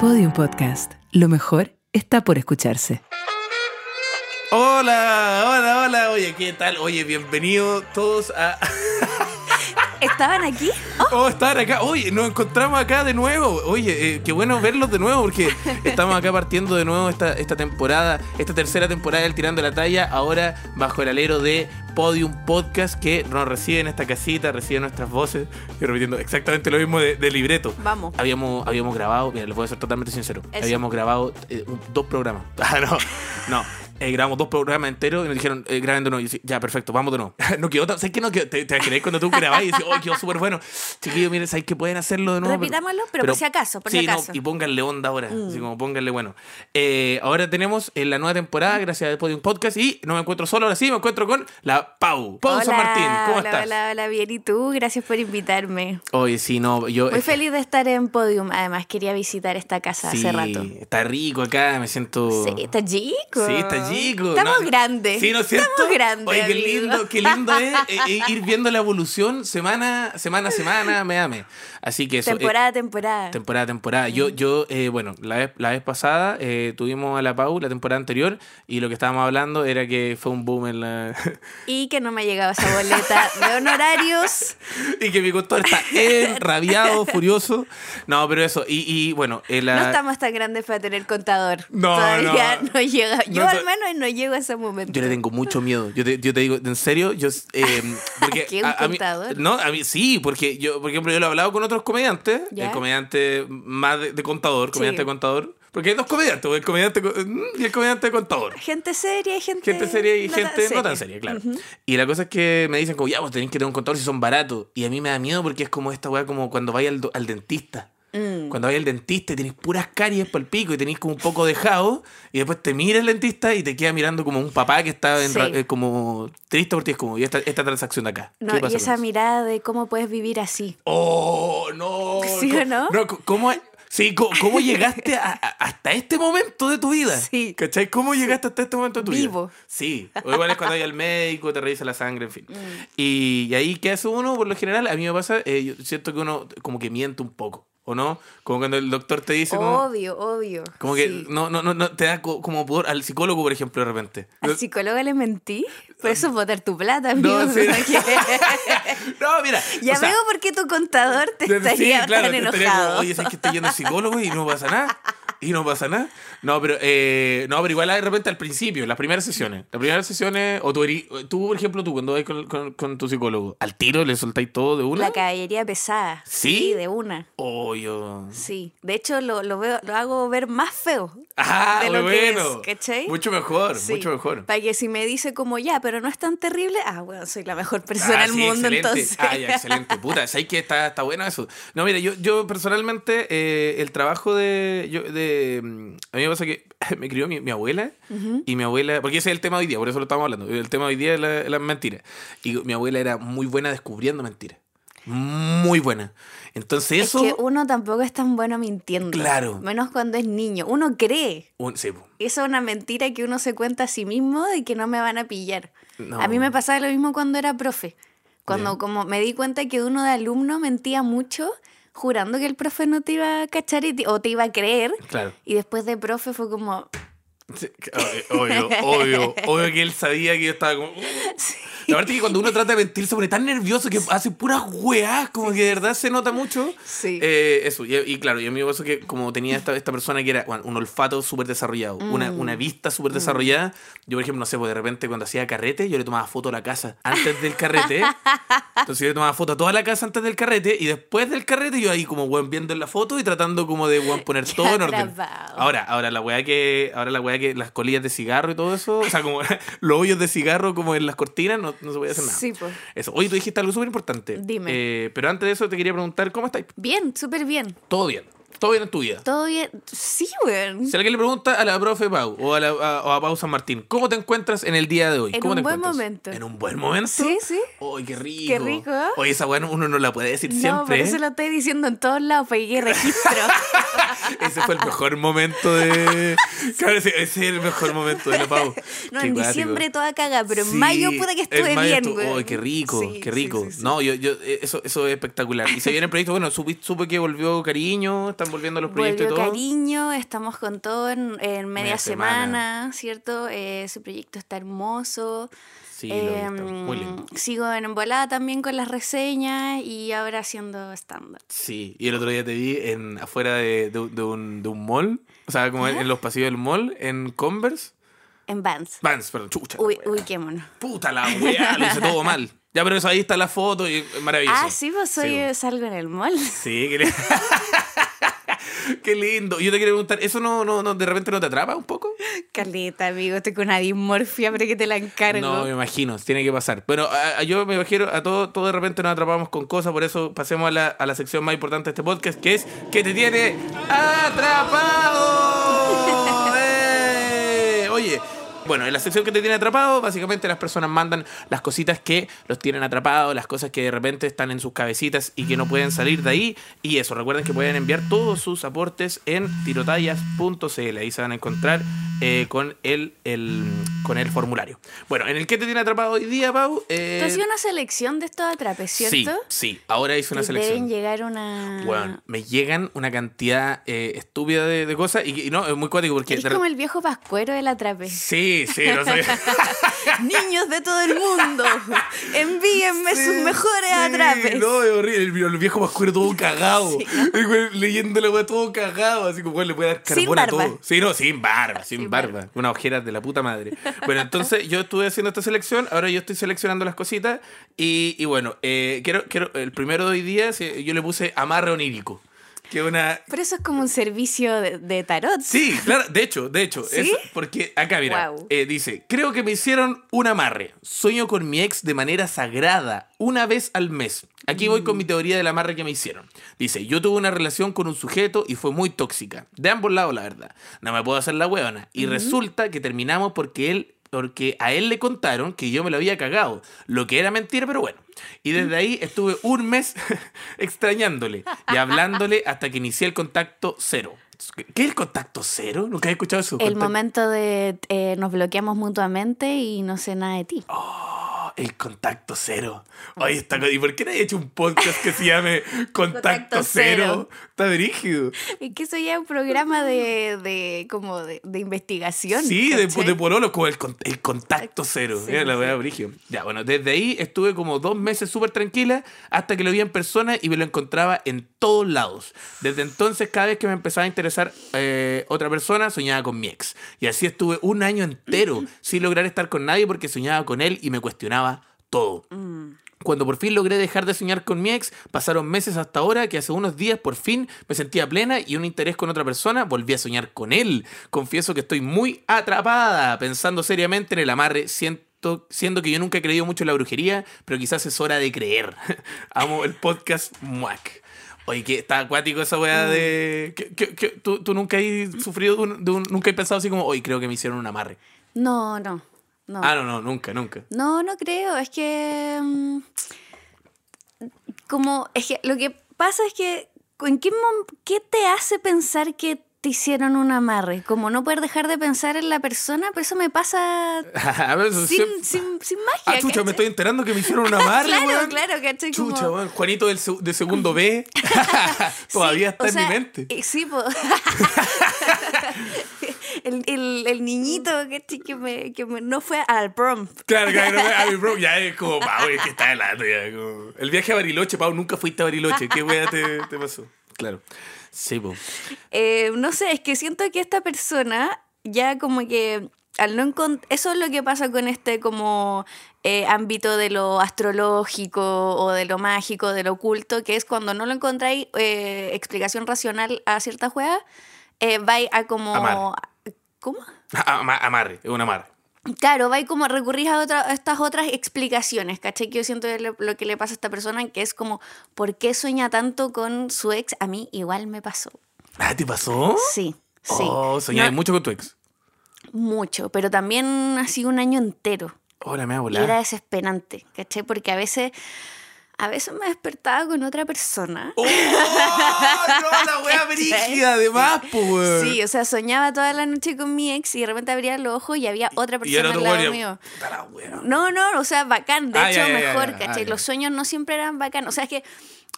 Podium Podcast. Lo mejor está por escucharse. Hola, hola, hola. Oye, ¿qué tal? Oye, bienvenidos todos a. ¿Estaban aquí? Oh, estaban acá. Oye, nos encontramos acá de nuevo. Oye, eh, qué bueno verlos de nuevo porque estamos acá partiendo de nuevo esta, esta temporada, esta tercera temporada del Tirando la Talla, ahora bajo el alero de Podium Podcast que nos recibe en esta casita, recibe nuestras voces. Y repitiendo exactamente lo mismo de, de libreto. Vamos. Habíamos, habíamos grabado, mira, les voy a ser totalmente sincero. Eso. Habíamos grabado eh, un- dos programas. Ah, no, no. Eh, grabamos dos programas enteros y nos dijeron, eh, graben de nuevo. Y yo, ya, perfecto, vamos de nuevo. no quedó tan. ¿Sabes qué no quedó? Te, te cuando tú grabás y dices, oh, quedó súper bueno. Chiquillos, miren, ¿sabes que pueden hacerlo de nuevo? Repitámoslo, pero por si acaso, por sí, no, acaso. Mm. y pónganle onda ahora. Así como pónganle bueno. Eh, ahora tenemos en la nueva temporada, gracias al Podium Podcast. Y no me encuentro solo, ahora sí, me encuentro con la Pau. Pau San Hola, Martín, ¿cómo hola, estás? Hola, hola, bien. ¿Y tú? Gracias por invitarme. Oye, sí, no, yo. Muy feliz de estar en Podium. Además, quería visitar esta casa Sí, hace rato. Está rico acá, me siento. Sí, está chico. Sí, está chico. Estamos ¿no? grandes. Sí, ¿no es cierto? Estamos grandes. Oye, qué amigo. lindo, qué lindo es eh, eh, ir viendo la evolución semana, semana semana, me ame. Así que eso. eh, Temporada, a temporada. temporada temporada. Yo, yo eh, bueno, la vez, la vez pasada eh, tuvimos a la Pau, la temporada anterior, y lo que estábamos hablando era que fue un boom en la. y que no me ha llegado esa boleta de honorarios. y que mi contador está enrabiado, furioso. No, pero eso. Y, y bueno, eh, la- No estamos tan grandes para tener contador. No, Todavía no. no, llega. Yo No, al menos no llego a ese momento. Yo le tengo mucho miedo. Yo te, yo te digo, en serio, yo. Eh, porque ¿Qué, un a- a mí- contador? no, a mí sí, porque yo, por ejemplo, yo lo he hablado con otros comediantes. ¿Ya? El comediante más de, de contador, comediante Sí. contador. Porque hay dos comediantes, el comediante co- y el comediante de contador. Gente seria y gente. Gente seria y no tan gente no tan seria, claro. Y la cosa es que me dicen como, ya, vos tenés que tener un contador si son baratos. Y a mí me da miedo porque es como esta weá como cuando vaya al, do- al dentista. Cuando vaya al dentista y tenés puras caries por el pico y tenés como un poco dejado y después te mira el dentista y te queda mirando como un papá que está en Sí. ra- eh, como triste porque es como, y esta, esta transacción de acá. No, ¿Qué pasa y esa mirada de cómo puedes vivir así. Oh, no. ¿Sí o no? co- ¿Cómo, sí, co- ¿cómo llegaste a- a- hasta este momento de tu vida? Sí. ¿Cachai? ¿Cómo llegaste hasta este momento de tu Vivo. vida? Sí. O igual es cuando hay al médico, te revisa la sangre, en fin. Mm. Y, y ahí, ¿qué hace uno? Por lo general, a mí me pasa, eh, yo siento que uno como que miente un poco, ¿o no? Como cuando el doctor te dice como... Obvio, obvio. Como que Sí. no, no, no, no, te da co- como pudor al psicólogo, por ejemplo, de repente. ¿Al psicólogo le mentí? Por eso es botar tu plata, amigo. No, sí. No, mira. ya o sea, veo por qué tu contador te Sí, estaría claro, tan te estaría enojado. como, Oye, ¿sabes que estoy yendo al psicólogo y no pasa nada? Y no pasa nada. No, pero, eh, no, pero igual de repente al principio, las primeras sesiones. Las primeras sesiones, o tú, tú por ejemplo, tú cuando vas con, con- con tu psicólogo, al tiro le soltáis todo de una. La caballería pesada. ¿Sí? de una. Oh, yo. Sí. De hecho, lo, lo, veo, lo hago ver más feo. Ah, de lo que bueno. es, ¿cachai? Mucho mejor, Sí. mucho mejor. Para que si me dice como ya, pero no es tan terrible, ah, bueno, soy la mejor persona Ah, del sí, mundo excelente. entonces. Ah, ya, excelente. Puta, ¿sabes que está, está bueno eso? No, mira, yo, yo personalmente, eh, el trabajo de, yo, de. mm, A mí me pasa que me crió mi, mi abuela y mi abuela. Porque ese es el tema hoy día, por eso lo estamos hablando. El tema hoy día es la- las mentiras. Y mi abuela era muy buena descubriendo mentiras. Muy buena. Entonces, eso. Es que uno tampoco es tan bueno mintiendo. Claro. Menos cuando es niño. Uno cree. un- sí. Esa es una mentira que uno se cuenta a sí mismo de que no me van a pillar. No. A mí me pasaba lo mismo cuando era profe. Cuando Ya. como me di cuenta que uno de alumno mentía mucho jurando que el profe no te iba a cachar y te- o te iba a creer. Claro. Y después de profe fue como... Sí, Obvio, obvio, obvio que él sabía que yo estaba como. La verdad es que cuando uno trata de mentir se pone tan nervioso que hace puras weás, como que de verdad se nota mucho. Sí. Eh, eso, y, y claro, y a mí me pasó que como tenía esta, esta persona que era bueno, un olfato súper desarrollado, una, Mm. una vista súper desarrollada, yo por ejemplo, no sé, pues de repente cuando hacía carrete, yo le tomaba foto a la casa antes del carrete. Entonces yo le tomaba foto a toda la casa antes del carrete y después del carrete yo ahí como weón viendo la foto y tratando como de weón poner todo en orden. Ahora, ahora la weá que, ahora la weá que las colillas de cigarro y todo eso, o sea, como los hoyos de cigarro como en las cortinas, no, no se puede hacer nada. Sí, pues. Eso. Oye, tú dijiste algo súper importante. Dime. Eh, pero antes de eso te quería preguntar, ¿cómo estáis? Bien, súper bien. Todo bien. Todo bien en tu vida. Todo bien. Sí, weón. Si alguien le pregunta a la profe Pau o a, la, a, o a Pau San Martín, ¿cómo te encuentras en el día de hoy? En ¿Cómo un te buen encuentras? momento. ¿En un buen momento? Sí, sí. ¡Ay, qué rico! Qué rico, ¿eh? Oye, esa weá uno no la puede decir No, siempre. eso ¿eh? lo estoy diciendo en todos lados, quede registro. ese fue el mejor momento de. Claro, ese, ese es el mejor momento de la Pau. No, Qué en cuático. diciembre toda caga, pero en Sí, mayo pude que estuve bien, estu-. ¡Ay, qué rico! Sí, ¡Qué rico! sí. No, yo, yo, eh, eso, eso es espectacular. Y se viene el proyecto, bueno, supe, supe que volvió Cariño, están volviendo los proyectos Volvió y todo. cariño, estamos con todo en, en media Media semana. semana, ¿cierto? Eh, ese proyecto está hermoso. Sí, lo vi, está Em, muy lindo. sigo en embolada también con las reseñas y ahora haciendo stand-up. Sí, y el otro día te vi en, afuera de, de un- de un, de un mall, o sea, como en, en los pasillos del mall, en Converse. En Vans. Vans, perdón, chucha. Uy. Puta la weá, lo hice todo mal. Ya, pero eso ahí está la foto y maravilloso. Ah, sí, pues soy, Sí, salgo en el mall. Sí. qué lindo. Yo te quería preguntar, ¿eso no, no, no de repente no te atrapa un poco? Carlita, amigo, estoy con una dismorfia, pero que te la encargo. No, me imagino, tiene que pasar. Pero a- a- yo me imagino, a todo, todo de repente nos atrapamos con cosas, por eso pasemos a la, a la sección más importante de este podcast, que es que te tiene atrapado. ¡Eh! Oye. Bueno, en la sección que te tiene atrapado, básicamente las personas mandan las cositas que los tienen atrapados, las cosas que de repente están en sus cabecitas y que no pueden salir de ahí. Y eso, recuerden que pueden enviar todos sus aportes en tirotallas.cl. Ahí se van a encontrar eh, con, el, el, con el formulario. Bueno, en el que te tiene atrapado hoy día, Pau. Eh, Tú has sido una selección de estos atrapes, sí, ¿cierto? sí, ahora hice una selección. Deben llegar una... Bueno, me llegan una cantidad eh, estúpida de, de cosas y, y no, es muy cuático porque... De- como el viejo pascuero del atrape. Sí, sí, no sé. Niños de todo el mundo, envíenme sus mejores sí, atrapes. No, es horrible. El, viejo mascuero todo cagado. Sí, leyendo la weá todo cagado. Así como, le puede dar carbón a todo. Sí, no, sin barba, sin, Sin barba. barba. Una ojera de la puta madre. Bueno, entonces yo estuve haciendo esta selección. Ahora yo estoy seleccionando las cositas. Y, y bueno, eh, quiero, quiero, el primero de hoy día yo le puse amarre onírico. Que una, Pero eso es como un servicio de, de tarot. Sí, claro, de hecho, de hecho, ¿Sí? es porque acá mira, eh, dice, creo que me hicieron un amarre. Sueño con mi ex de manera sagrada, una vez al mes. Aquí voy con mi teoría del amarre que me hicieron. Dice, yo tuve una relación con un sujeto y fue muy tóxica. De ambos lados, la verdad. No me puedo hacer la huevona. Y resulta que terminamos porque él porque a él le contaron que yo me lo había cagado, lo que era mentira, pero bueno. Y desde ahí estuve un mes extrañándole y hablándole hasta que inicié el contacto cero. ¿Qué es el contacto cero? Nunca he escuchado eso. El Contacto- momento de eh, nos bloqueamos mutuamente y no sé nada de ti. Oh, el contacto cero. Oye, está... ¿y por qué no hay hecho un podcast que se llame Contacto, Contacto cero? Cero. Está brígido. Es que eso ya es un programa de, de como de, de investigación. Sí, de, ¿cachai? de Pololo, como el, con- el contacto cero. Sí, la sí. weá brígido. Ya, bueno, desde ahí estuve como dos meses súper tranquila hasta que lo vi en persona y me lo encontraba en todos lados. Desde entonces, cada vez que me empezaba a interesar eh, otra persona, soñaba con mi ex. Y así estuve un año entero sin lograr estar con nadie porque soñaba con él y me cuestionaba todo. Mm. Cuando por fin logré dejar de soñar con mi ex, pasaron meses hasta ahora que hace unos días por fin me sentía plena y un interés con otra persona, volví a soñar con él. Confieso que estoy muy atrapada, pensando seriamente en el amarre, siento, siendo que yo nunca he creído mucho en la brujería, pero quizás es hora de creer. Amo el podcast Muac. Oye, que está acuático esa weá de... que- ¿tú, tú nunca has sufrido de un, de un- Nunca has pensado así como, hoy creo que me hicieron un amarre. No, no. No. Ah, no, no, nunca, nunca. No, no creo. Es que. mm, Como. Es que lo que pasa es que. ¿En qué, mom- qué te hace pensar que te hicieron un amarre? Como no poder dejar de pensar en la persona, pero eso me pasa sin, sin, sin Ah, magia. chucha, me estoy enterando que me hicieron un amarre, Claro, weón. claro, ¿cachai? Como- Chucha, weón. Juanito del de segundo B. Todavía Sí, está en sea, mi mente. eh, Sí, po. el, el, el niñito que, me, que me- no fue al prom. Claro, claro, a mi bro, ya es como, Pau, es que está helando ya. como- El viaje a Bariloche, Pau, nunca fuiste a Bariloche. ¿Qué wea te, te pasó? Claro. Sí, po. Eh, no sé, es que siento que esta persona ya como que al no encont- eso es lo que pasa con este como eh, ámbito de lo astrológico o de lo mágico, de lo oculto, que es cuando no lo encontráis eh, explicación racional a cierta juega, eh, vais a como... Amar. ¿Cómo? Ama- Amarre, es un amarre. Claro, va y como recurrís a, otra- a estas otras explicaciones, ¿cachai? Que yo siento lo, lo que le pasa a esta persona, que es como, ¿por qué sueña tanto con su ex? A mí igual me pasó. Ah, ¿te pasó? Sí, sí. Oh, soñabas No- mucho con tu ex. mucho, pero también ha sido un año entero. Hola, me va a Y volar. era desesperante, ¿cachai? Porque a veces, a veces me despertaba con otra persona. ¡Oh! ¡No, la wea brígida! Además, pues. Sí, o sea, soñaba toda la noche con mi ex y de repente abría los ojos y había otra persona al lado mío. Puta la wea. No, no, o sea, bacán. De Ah, hecho, ya, ya, mejor, ya. ¿cachai? Ah, ya. Los sueños no siempre eran bacán. O sea, es que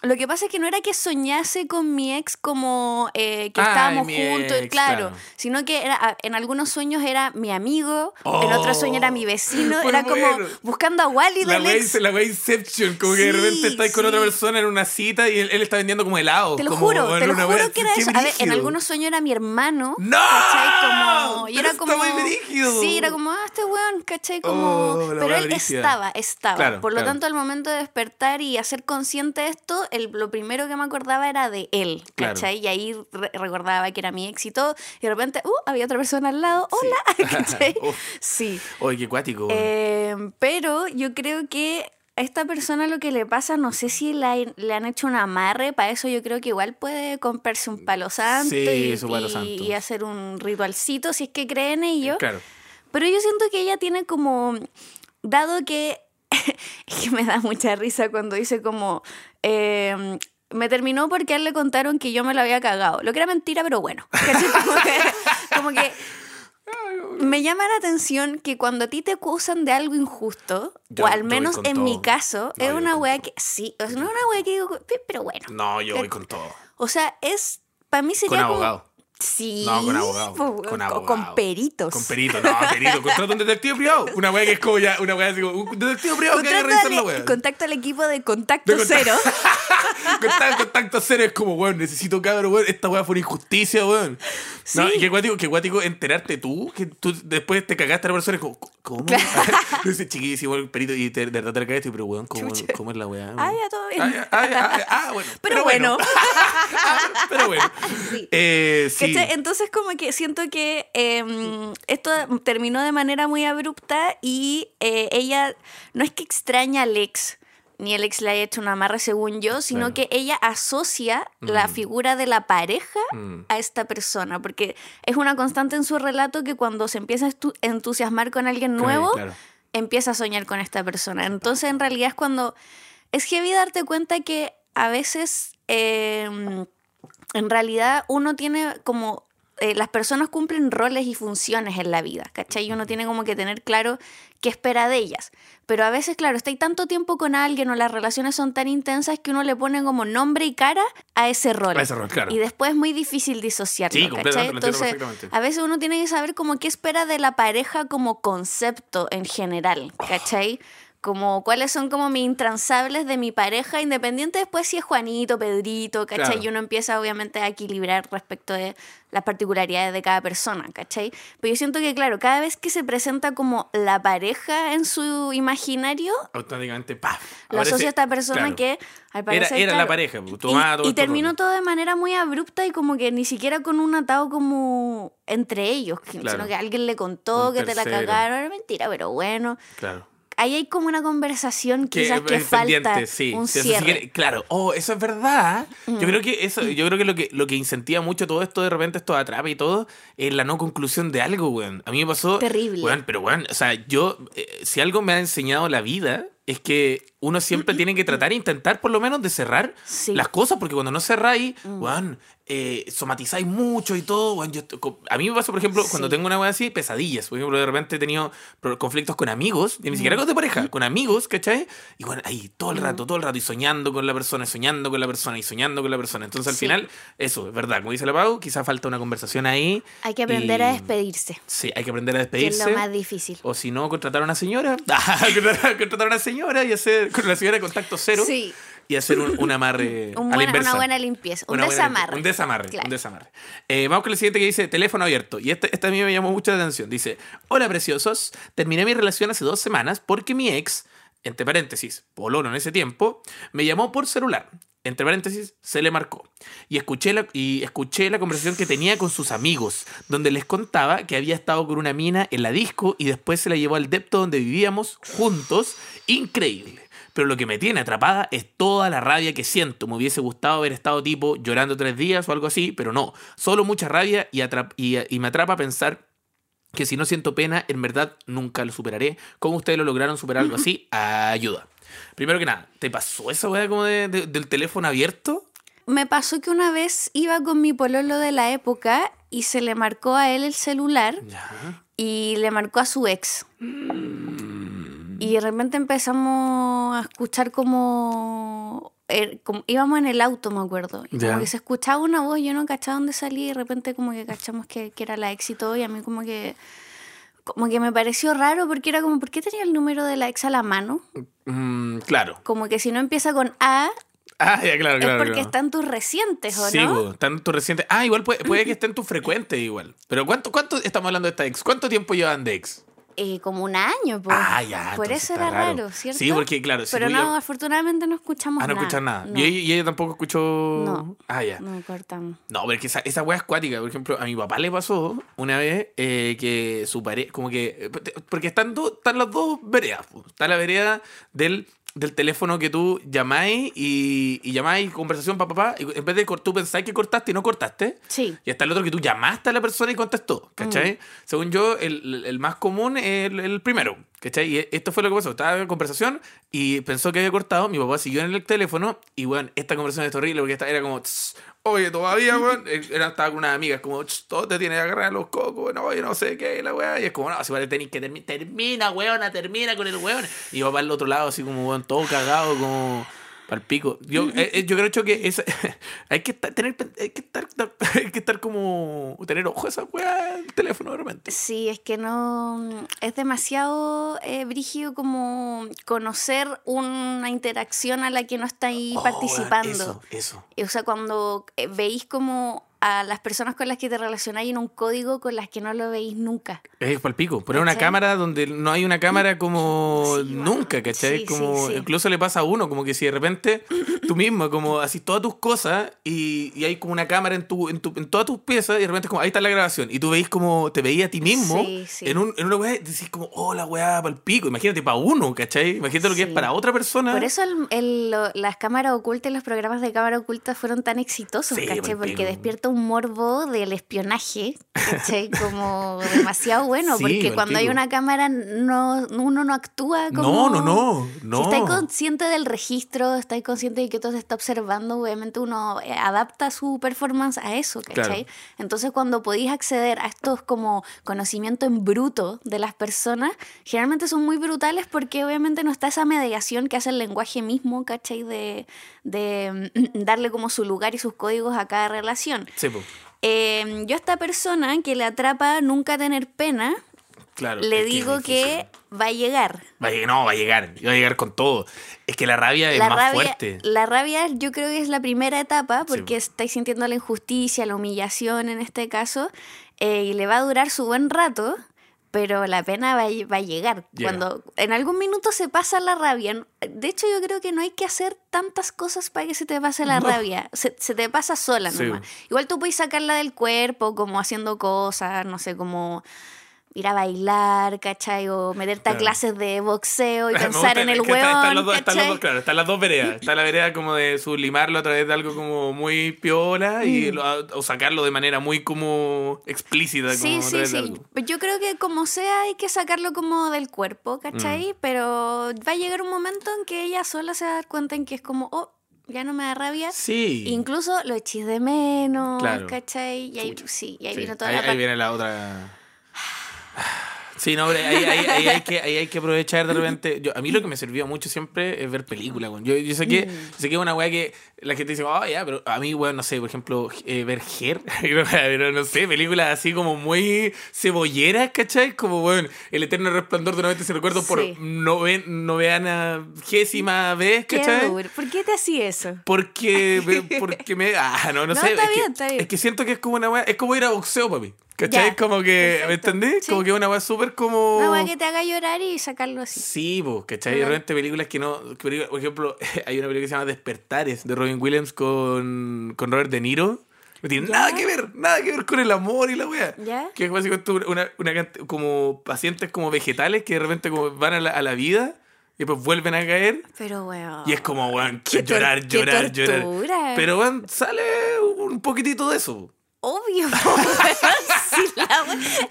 lo que pasa es que no era que soñase con mi ex como eh, que Ay, estábamos mi juntos, ex, claro, claro. Sino que era, a- en algunos sueños era mi amigo, en Oh, otro sueño era mi vecino. muy era como bueno. buscando a Wally La del wea, ex. la wea Inception, como que de Sí, repente estáis con otra sí. persona en una cita y él, él está vendiendo como helado. Te lo como, juro, te lo juro que era eso. A ver, en algunos sueños era mi hermano. ¡No! ¿Cachai? Como, y Pero era está como. muy brígido. Sí, era como, ah, este weón, ¿cachai? Como. Oh, pero él brígida. estaba, estaba. Claro, Por lo claro. tanto, al momento de despertar y hacer consciente de esto, el, lo primero que me acordaba era de él, Claro. ¿cachai? Y ahí re- recordaba que era mi éxito. Y de repente, uh, había otra persona al lado. Hola, ¿cachai? Uf. Sí. Oye, qué cuático. Eh, pero yo creo que a esta persona lo que le pasa, no sé si la- le han hecho un amarre, para eso yo creo que igual puede comprarse un palo santo, Sí, y, su palo y- santo. y hacer un ritualcito si es que cree en ello. Claro. Pero yo siento que ella tiene como, dado que, es que me da mucha risa cuando dice como, eh, me terminó porque a él le contaron que yo me lo había cagado. Lo que era mentira, pero bueno. Como que, como que me llama la atención que cuando a ti te acusan de algo injusto, Yo- o al menos con en todo. mi caso, No, es una con wea que, sí, no es una wea que digo, "Pi, pero bueno. No, yo voy con todo. O sea, es, para mí Con sería como... Sí. No, con abogado. Con abogado. con peritos. Con perito, no, perito. Contrata un detective privado. Una weá que es como ya, una weá así como un detective privado que hay que revisar la weá. contacto al equipo de contacto De contacto. cero. Contacto, contacto cero es como, weón, necesito cabrón, weón. Esta weá fue una injusticia, weón. No, Sí. y qué guático, qué guático enterarte tú, que tú después te cagaste a la persona y como, ¿cómo? Dice chiquísimo el perito y te, de verdad te la cagaste, pero weón, ¿cómo. ¿cómo es la weá? Ah, ya, todo bien. Ah, ya, ah, ya, ah, ah, bueno. Pero bueno. Ah, pero bueno. Sí. Eh, sí. Entonces como que siento que eh, esto terminó de manera muy abrupta y eh, ella no es que extraña al ex, ni el ex le haya hecho una amarre según yo, sino Claro. que ella asocia la figura de la pareja Mm. a esta persona, porque es una constante en su relato que cuando se empieza a entusiasmar con alguien Claro, nuevo, claro. empieza a soñar con esta persona. Entonces, en realidad es cuando es heavy darte cuenta que a veces, eh, en realidad, uno tiene como. eh, las personas cumplen roles y funciones en la vida, ¿cachai? Y uno tiene como que tener claro qué espera de ellas. Pero a veces, claro, está ahí tanto tiempo con alguien o las relaciones son tan intensas que uno le pone como nombre y cara a ese rol. A ese rol, claro. Y después es muy difícil disociarlo, Sí, ¿cachai? Entonces, a veces uno tiene que saber como qué espera de la pareja como concepto en general, ¿cachai? Como cuáles son como mis intransables de mi pareja, independiente después si es Juanito, Pedrito, ¿cachai? Claro. Y uno empieza obviamente a equilibrar respecto de las particularidades de cada persona, ¿cachai? Pero yo siento que, claro, cada vez que se presenta como la pareja en su imaginario, Automáticamente, ¡paf! lo asocia a esta persona claro. que al parecer, era la claro, pareja, pues, y- todos y, terminó todo de manera muy abrupta y como que ni siquiera con un atado como entre ellos, sino que alguien le contó Un que te la cagaron, era mentira, pero bueno. Claro. Ahí hay como una conversación que quizás que falta sí. un Sí, sí que- claro, oh, eso es verdad. Yo creo que eso, yo creo que lo que lo que incentiva mucho todo esto de repente esto atrapa y todo es la no conclusión de algo, weón. A mí me pasó Terrible. weón, pero weón, o sea, yo eh, si algo me ha enseñado la vida es que uno siempre tiene que tratar e intentar por lo menos de cerrar Sí. las cosas, porque cuando no cerráis, weón, eh, somatizáis mucho y todo, weón. Yo, a mí me pasa, por ejemplo, cuando tengo una weá así, pesadillas. Por ejemplo, de repente he tenido conflictos con amigos, y ni siquiera con de pareja, con amigos, ¿cachai? Y bueno, ahí todo el rato, todo el rato, y soñando con la persona, y soñando con la persona, y soñando con la persona. Entonces al Sí. final, eso, es verdad, como dice la Pau, quizás falta una conversación ahí. Hay que aprender y- a despedirse, Sí, hay que aprender a que es despedirse. lo más difícil. O si no, contratar a una señora. contratar a una señora y hacer con la señora de contacto cero. Sí. Y hacer un, un amarre Un a la inversa. una buena limpieza, un buena desamarre. limpieza. Un desamarre. Claro. Un desamarre. Eh, vamos con el siguiente que dice teléfono abierto. Y esta, esta a mí me llamó mucho la atención. Dice: Hola preciosos. Terminé mi relación hace dos semanas porque mi ex, entre paréntesis, Polono en ese tiempo, me llamó por celular. Entre paréntesis, se le marcó. Y escuché, la, y escuché la conversación que tenía con sus amigos, donde les contaba que había estado con una mina en la disco y después se la llevó al depto donde vivíamos juntos. Increíble. Pero lo que me tiene atrapada es toda la rabia que siento. Me hubiese gustado haber estado tipo llorando tres días o algo así, pero no. Solo mucha rabia y, atrap- y, y me atrapa pensar que si no siento pena, en verdad nunca lo superaré. ¿Cómo ustedes lo lograron superar algo así? Ayuda. Primero que nada, ¿te pasó esa weá como de- de- del teléfono abierto? Me pasó que una vez iba con mi pololo de la época y se le marcó a él el celular Ya. y le marcó a su ex. Y de repente empezamos a escuchar como, er- como- íbamos en el auto, me acuerdo. Y Ya. como que se escuchaba una voz, yo no cachaba dónde salía y de repente como que cachamos que, que era la ex y todo y a mí como que como que me pareció raro porque era como, ¿por qué tenía el número de la ex a la mano? Mm, claro. Como que si no empieza con A, Ah, ya, claro, es claro. porque claro. están tus recientes, ¿o Sí, no? po, está en tu reciente. Ah, igual puede, puede que esté en tu frecuente igual. Pero ¿cuánto, ¿cuánto estamos hablando de esta ex? ¿Cuánto tiempo llevan de ex? Eh, como un año, pues. Ah, ya, Por eso era raro. raro, ¿cierto? Sí, porque, claro, si Pero no, ya- afortunadamente no escuchamos Ah, no nada. nada. No, Y, ella, y ella tampoco escuchó. No. Ah, ya. no cortamos. No, pero es que esa, esa wea es cuática. Por ejemplo, a mi papá le pasó una vez eh, que su pareja, como que. Porque están, dos están las dos veredas. Está la vereda del, del teléfono que tú llamáis y, y llamáis conversación para papá. Y en vez de tú pensáis que cortaste y no cortaste. Sí. Y está el otro que tú llamaste a la persona y contestó, Mm. ¿cachai? Según yo, el, el más común es el, el primero, ¿cachai? Y esto fue lo que pasó. Estaba en conversación y pensó que había cortado. Mi papá siguió en el teléfono y, bueno, esta conversación es horrible porque esta era como, "Tss, oye, todavía, weón. Era, estaba con unas amigas, como, "Tss, todo te tiene que agarrar los cocos, no, oye, no sé qué, la weá. Y es como, no, si vale, tenéis que terminar, termina, weona, termina con el weón. Y mi papá al otro lado, así como, weón, todo cagado, como. Al pico. Yo, eh, eh, yo creo que es, hay que estar, tener, hay que estar, hay que estar como tener ojo a esa weá el teléfono de repente. Sí, es que no. Es demasiado eh, brígido como conocer una interacción a la que no estáis Oh, participando. Eso, eso. O sea, cuando eh, veis como a las personas con las que te relacionáis en un código con las que no lo veis nunca. Es para el pico. Poner una cámara donde no hay una cámara como Sí, weón. nunca, ¿cachai? Sí, como sí, incluso le pasa a uno, como que si de repente tú mismo, como así todas tus cosas y, y hay como una cámara en tu, en tu, en todas tus piezas y de repente como ahí está la grabación y tú veis como te veías a ti mismo Sí, sí. en, un, en una weá y decís como, oh la weá para el pico. Imagínate para uno, ¿cachai? Imagínate lo que es para otra persona. Por eso el- el- lo- las cámaras ocultas y los programas de cámara oculta fueron tan exitosos, ¿cachai? Porque despierta un morbo del espionaje, ¿cachai? Como demasiado bueno, Sí, porque cuando hay una cámara no, uno no actúa como... no, no, no. Si estáis consciente del registro, estáis consciente de que todo se está observando, obviamente uno eh, adapta su performance a eso, ¿cachai? Claro. Entonces cuando podéis acceder a estos como conocimiento en bruto de las personas, generalmente son muy brutales porque obviamente no está esa mediación que hace el lenguaje mismo, ¿cachai? De, de mm, darle como su lugar y sus códigos a cada relación. Sí. Eh, yo a esta persona que le atrapa nunca tener pena, claro. le digo que va a llegar. Va a no, va a llegar. Va a llegar con todo. Es que la rabia es más fuerte. La rabia yo creo que es la primera etapa porque po. estáis sintiendo la injusticia, la humillación en este caso, eh, y le va a durar su buen rato, pero la pena va, a- va a llegar. Llega. Cuando en algún minuto se pasa la rabia. De hecho, yo creo que no hay que hacer tantas cosas para que se te pase la No. rabia. Se, se te pasa sola Sí. nomás. Igual tú puedes sacarla del cuerpo, como haciendo cosas, no sé, como ir a bailar, ¿cachai? O meterte a Claro. clases de boxeo y pensar en el hueón, están los dos- están los ¿cachai? dos, claro, están las dos veredas. Está la vereda como de sublimarlo a través de algo como muy piola y Mm. lo- o sacarlo de manera muy como explícita. Sí, como sí, sí. algo. Yo creo que como sea hay que sacarlo como del cuerpo, Mm. ¿cachai? Pero va a llegar un momento en que ella sola se va a dar cuenta en que es como, oh, ya no me da rabia. Sí. Incluso lo echis de menos, Claro. ¿cachai? Y ahí, sí, y ahí Sí, viene toda ahí, la ahí parte. viene la otra. Sí, no, hombre, ahí, ahí- ahí hay que, ahí hay que aprovechar de repente. Yo, a mí lo que me sirvió mucho siempre es ver películas. Yo, yo sé que Mm. sé que es una weá que la gente dice, oh, ya, pero a mí, weón, no sé, por ejemplo, eh, ver Her, pero no sé, películas así como muy cebolleras, ¿cachai? Como, weón, El Eterno Resplandor de una vez se recuerdo por Sí. noven, noveana, gésima vez, Qué ¿cachai? duro. ¿Por qué te hacía eso? Porque, porque me. Ah, no, no, No, sé. está es, bien, que, está bien. es que siento que es como una weá. Es como ir a boxeo, papi. ¿Cachai? Ya, como que. ¿Me entendés? sí. Como que es una weá súper como. Una weá que te haga llorar y sacarlo así. Sí, pues, ¿cachai? De repente películas que no. que películas- por ejemplo, hay una película que se llama Despertares de Robin Williams con, con Robert De Niro. No tiene ¿Ya? nada que ver, nada que ver con el amor y la weá. ¿Ya? Que es básicamente una, como pacientes como vegetales que de repente como van a la, a la vida y pues vuelven a caer. Pero weón. Y es como, weón, llorar, llorar, llorar. Pero, weón, sale un poquitito de eso. Obvio, weón, así la wea.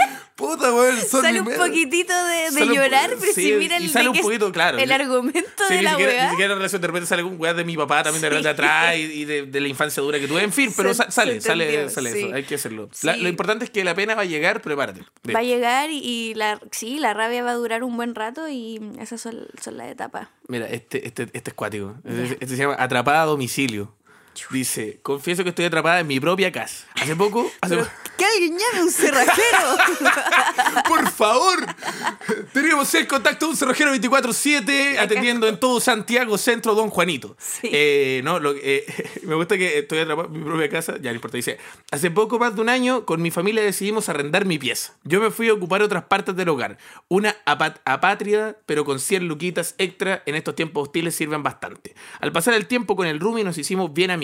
Puta, weón. Sale un poquito de, llorar, pero sí, si mira y el, sale un poquito, claro. el argumento Sí, de ni la siquiera, ni weá. siquiera la relación de repente sale un weá de mi papá también de repente atrás y, y de, de la infancia dura que tuve. En fin, pero Se- sale, se sale, sale eso. Hay que hacerlo. La- lo importante es que la pena va a llegar, prepárate. Va a llegar y, y la, sí, la rabia va a durar un buen rato y esas son, son las etapas. Mira, este, este, este es cuático. Este, este se llama Atrapada a domicilio. Dice, confieso que estoy atrapada en mi propia casa. Hace poco, hace que alguien llame a un cerrajero. Por favor. Tenemos el contacto de un cerrajero 24-7 atendiendo en todo Santiago Centro Don Juanito. Sí. Eh, no, lo, eh, me gusta que estoy atrapado en mi propia casa. Ya no importa. Dice: Hace poco más de un año, con mi familia decidimos arrendar mi pieza. Yo me fui a ocupar otras partes del hogar. Una apat- apátrida, pero con 100 luquitas extra en estos tiempos hostiles sirven bastante. Al pasar el tiempo con el roomie nos hicimos bien amigos.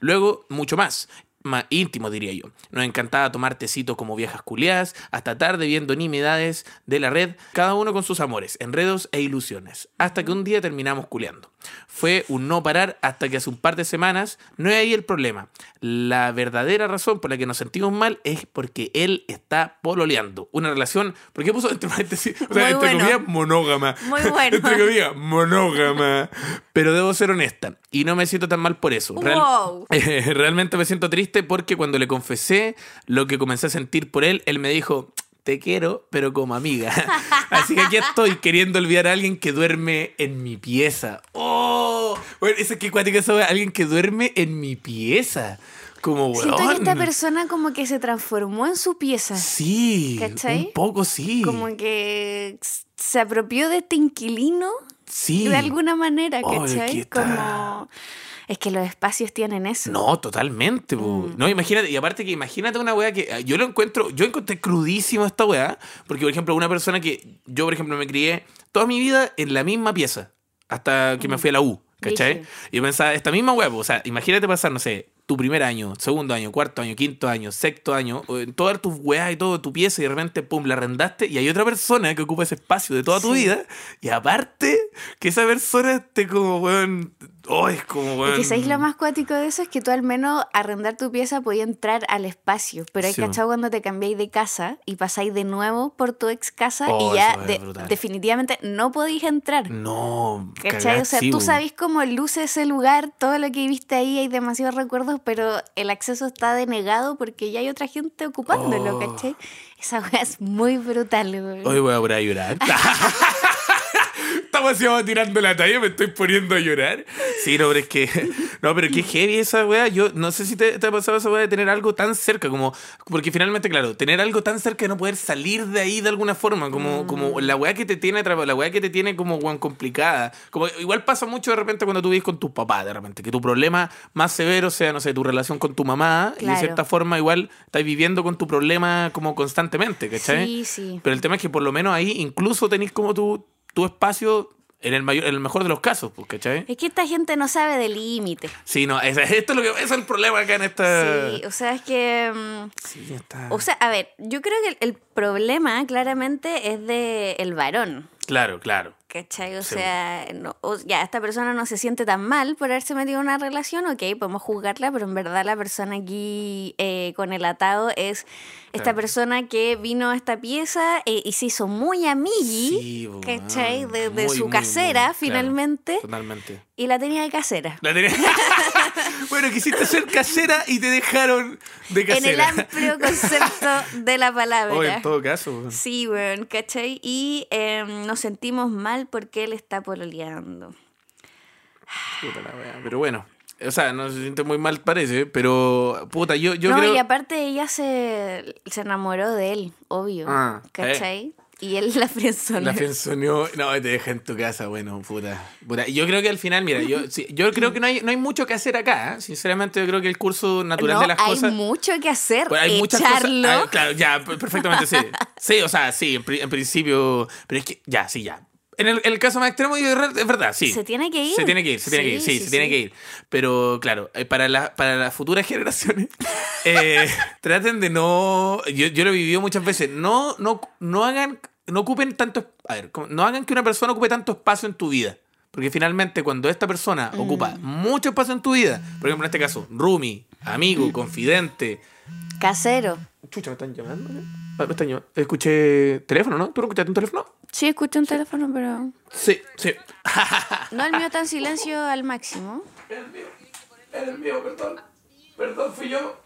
Luego, mucho más más íntimo, diría yo. Nos encantaba tomar tecito como viejas culiadas, hasta tarde viendo nimiedades de la red, cada uno con sus amores, enredos e ilusiones, hasta que un día terminamos culeando. Fue un no parar hasta que hace un par de semanas, no es ahí el problema. La verdadera razón por la que nos sentimos mal es porque él está pololeando. Una relación, ¿por qué puso entre paréntesis? O sea, Muy entre bueno. comillas, monógama. Muy bueno. entre comillas, monógama. Pero debo ser honesta, y no me siento tan mal por eso. Real- Wow. eh, realmente me siento triste porque cuando le confesé lo que comencé a sentir por él, él me dijo, te quiero, pero como amiga. Así que aquí estoy queriendo olvidar a alguien que duerme en mi pieza. ¡Oh! Bueno, eso es que cuático eso, alguien que duerme en mi pieza. Como, weón. Siento que esta persona como que se transformó en su pieza. Sí, ¿Cachai? un poco sí. Como que se apropió de este inquilino sí. de alguna manera, Oh, ¿cachai? está. Como... Es que los espacios tienen eso. No, totalmente. Mm. No, imagínate, y aparte que imagínate una weá que ah, yo lo encuentro, yo encontré crudísimo esta weá, porque por ejemplo, una persona que yo, por ejemplo, me crié toda mi vida en la misma pieza, hasta que me fui a la U, ¿cachai? Y yo pensaba, esta misma weá, o sea, imagínate pasar, no sé, tu primer año, segundo año, cuarto año, quinto año, sexto año, en todas tus weas y todo tu pieza y de repente, pum, la arrendaste y hay otra persona que ocupa ese espacio de toda tu Sí. vida y aparte que esa persona esté como, weón, oh, es como, weón. Es que ¿sabéis lo más cuático de eso? Es que tú al menos arrendar tu pieza podías entrar al espacio. Pero hay Sí. cachado cuando te cambiáis de casa y pasáis de nuevo por tu ex casa Oh, y ya de- definitivamente no podéis entrar. No, ¿Cachai? O sea, sí, tú sabes cómo luce ese lugar, todo lo que viste ahí, hay demasiados recuerdos, pero el acceso está denegado porque ya hay otra gente ocupándolo, Oh. ¿cachai? Esa weá es muy brutal, güey. Hoy voy a a llorar. Estamos así, tirando la talla, me estoy poniendo a llorar. Sí, no, pero es que. No, pero qué heavy esa weá. Yo no sé si te, te ha pasado esa weá de tener algo tan cerca, como. Porque finalmente, claro, tener algo tan cerca de no poder salir de ahí de alguna forma. Como, como la weá que te tiene la weá que te tiene como weón complicada. Como igual pasa mucho de repente cuando tú vives con tus papás, de repente, que tu problema más severo sea, no sé, tu relación con tu mamá. Y de Claro. cierta forma, igual estás viviendo con tu problema como constantemente, ¿cachai? Sí, sí. Pero el tema es que por lo menos ahí incluso tenéis como tu, tu espacio en el, mayor, en el mejor de los casos, pues, ¿cachai? Es que esta gente no sabe de límites. Sí, no, es- esto es lo que ese es el problema acá en esta... Sí, o sea, es que... mm, Sí, está- O sea, a ver, yo creo que el, el problema claramente es de el varón. Claro, claro. ¿Cachai? O Sí. sea, no- o- ya, esta persona no se siente tan mal por haberse metido en una relación, ok, podemos juzgarla, pero en verdad la persona aquí eh, con el atado es esta Claro. persona que vino a esta pieza eh, y se hizo muy amigui, Sí, ¿cachai? De, de Muy, su muy, casera, muy, claro, finalmente, totalmente. y la tenía de casera. La tenía- bueno, quisiste ser casera y te dejaron de En el casera. amplio concepto de la palabra. Oh, en todo caso. Sí, weón, ¿cachai? Y em, nos sentimos mal porque él está pololeando. Puta la wea. Pero bueno, o sea, no se siente muy mal parece, pero puta, yo, yo no, creo... y aparte ella se, se enamoró de él, obvio. Ah, ¿Cachai? Y él la friendzonó. La friendzoneó, no, te deja en tu casa, bueno, puta. puta. Yo creo que al final, mira, yo, sí, yo creo que no hay, no hay mucho que hacer acá. ¿eh? Sinceramente, yo creo que el curso natural No, de las hay cosas. mucho que hacer. Bueno, hay muchas cosas. ah, claro, ya, per- perfectamente, sí. Sí, o sea, sí, en, en principio. Pero es que, ya, sí, ya. En el, en el caso más extremo, es verdad, sí. Se tiene que ir. Se tiene que ir, se tiene que ir, sí, se tiene que ir. Pero claro, eh, para, la- para las futuras generaciones, eh, traten de no. Yo, yo lo he vivido muchas veces. No, no, no hagan, no ocupen tanto. A ver, no hagan que una persona ocupe tanto espacio en tu vida. Porque finalmente, cuando esta persona ocupa mucho espacio en tu vida, por ejemplo, en este caso, Rumi, amigo, confidente, Casero. Chucha, me están llamando. ¿eh? Ah, Me están llamando. Escuché teléfono, ¿no? ¿Tú no escuchaste un teléfono? Sí, escuché un teléfono, pero. Sí, sí. No el mío está en silencio al máximo. El mío. El mío, perdón. Perdón, fui yo.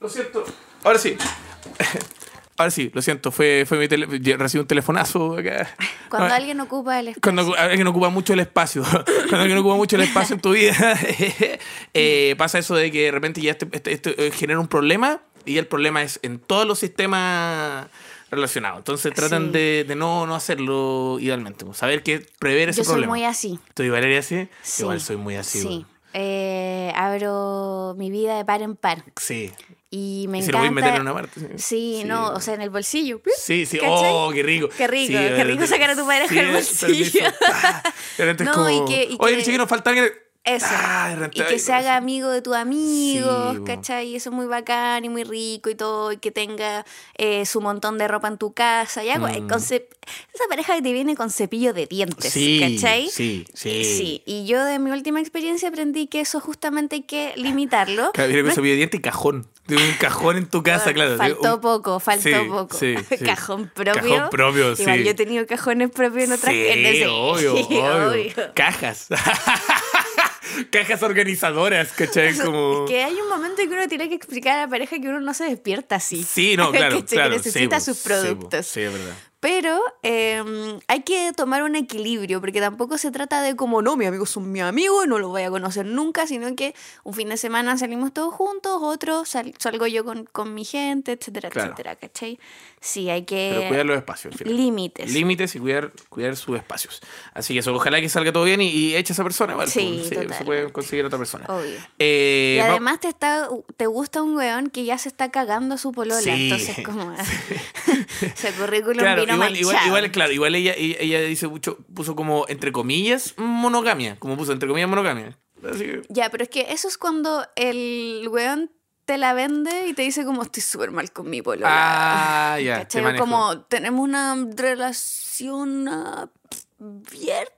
Lo siento. Ahora sí. Ahora sí, lo siento. Fue, fue mi tele... Recibí un telefonazo acá. Cuando No, alguien ocupa el espacio. Cuando alguien ocupa mucho el espacio, cuando alguien ocupa mucho el espacio en tu vida, eh, pasa eso de que de repente ya este, este- esto eh, genera un problema y el problema es en todos los sistemas relacionados. Entonces tratan Sí. de, de no, no hacerlo idealmente. pues, Saber que prever ese Yo soy problema. muy así. ¿Tú y Valeria así? Sí. Igual soy muy así. Sí. Eh, abro mi vida de par en par. Sí. Y me Y se lo encanta. voy a meter en una parte. Sí, Sí, Sí. no, o sea, en el bolsillo. Sí, sí. ¿Cachai? Oh, qué rico. Qué rico, Sí, qué rico sacar a tu pareja del de bolsillo. Ah, de repente es No, como, y que- y Oye, que- nos falta alguien. Eso. Ah, y que se haga amigo de tus amigos, Sí. ¿cachai? Y eso es muy bacán y muy rico y todo. Y que tenga eh, su montón de ropa en tu casa. Ya, Mm. con cep- esa pareja que te viene con cepillo de dientes, Sí, ¿cachai? sí, sí. Sí, y yo de mi última experiencia aprendí que eso justamente hay que limitarlo. Claro, viene con No cepillo de diente y cajón. Tiene un cajón en tu casa, claro. Faltó Un- poco, faltó Sí, poco. sí, sí. Cajón propio. Cajón propio, Igual sí. yo he tenido cajones propios en otras Sí, obvio, sí, obvio. Cajas. Cajas organizadoras, ¿cachai? Como... Es que hay un momento en que uno tiene que explicar a la pareja que uno no se despierta así. Sí, no, claro, ¿Cachai? claro. Que necesita sus productos. Sí, es verdad. Pero eh, hay que tomar un equilibrio, porque tampoco se trata de como, no, mis amigos son mi amigo y no lo voy a conocer nunca, sino que un fin de semana salimos todos juntos, otro sal- salgo yo con, con mi gente, etcétera, Claro. etcétera, ¿cachai? Sí, hay que... Pero cuidar los espacios. Límites. Límites y cuidar, cuidar sus espacios. Así que eso, ojalá que salga todo bien y, y eche a esa persona. igual, Sí, pues, se puede conseguir otra persona. Obvio. Eh, Y además te está te gusta un weón que ya se está cagando a su polola, Sí. entonces como ese currículum Claro, vino igual, igual, igual, claro, igual ella, ella, ella dice mucho, puso como entre comillas monogamia, como puso entre comillas monogamia. Así que, Ya, pero es que eso es cuando el weón te la vende y te dice como estoy súper mal con mi polola. Ah, ya, te. Como tenemos una relación abierta,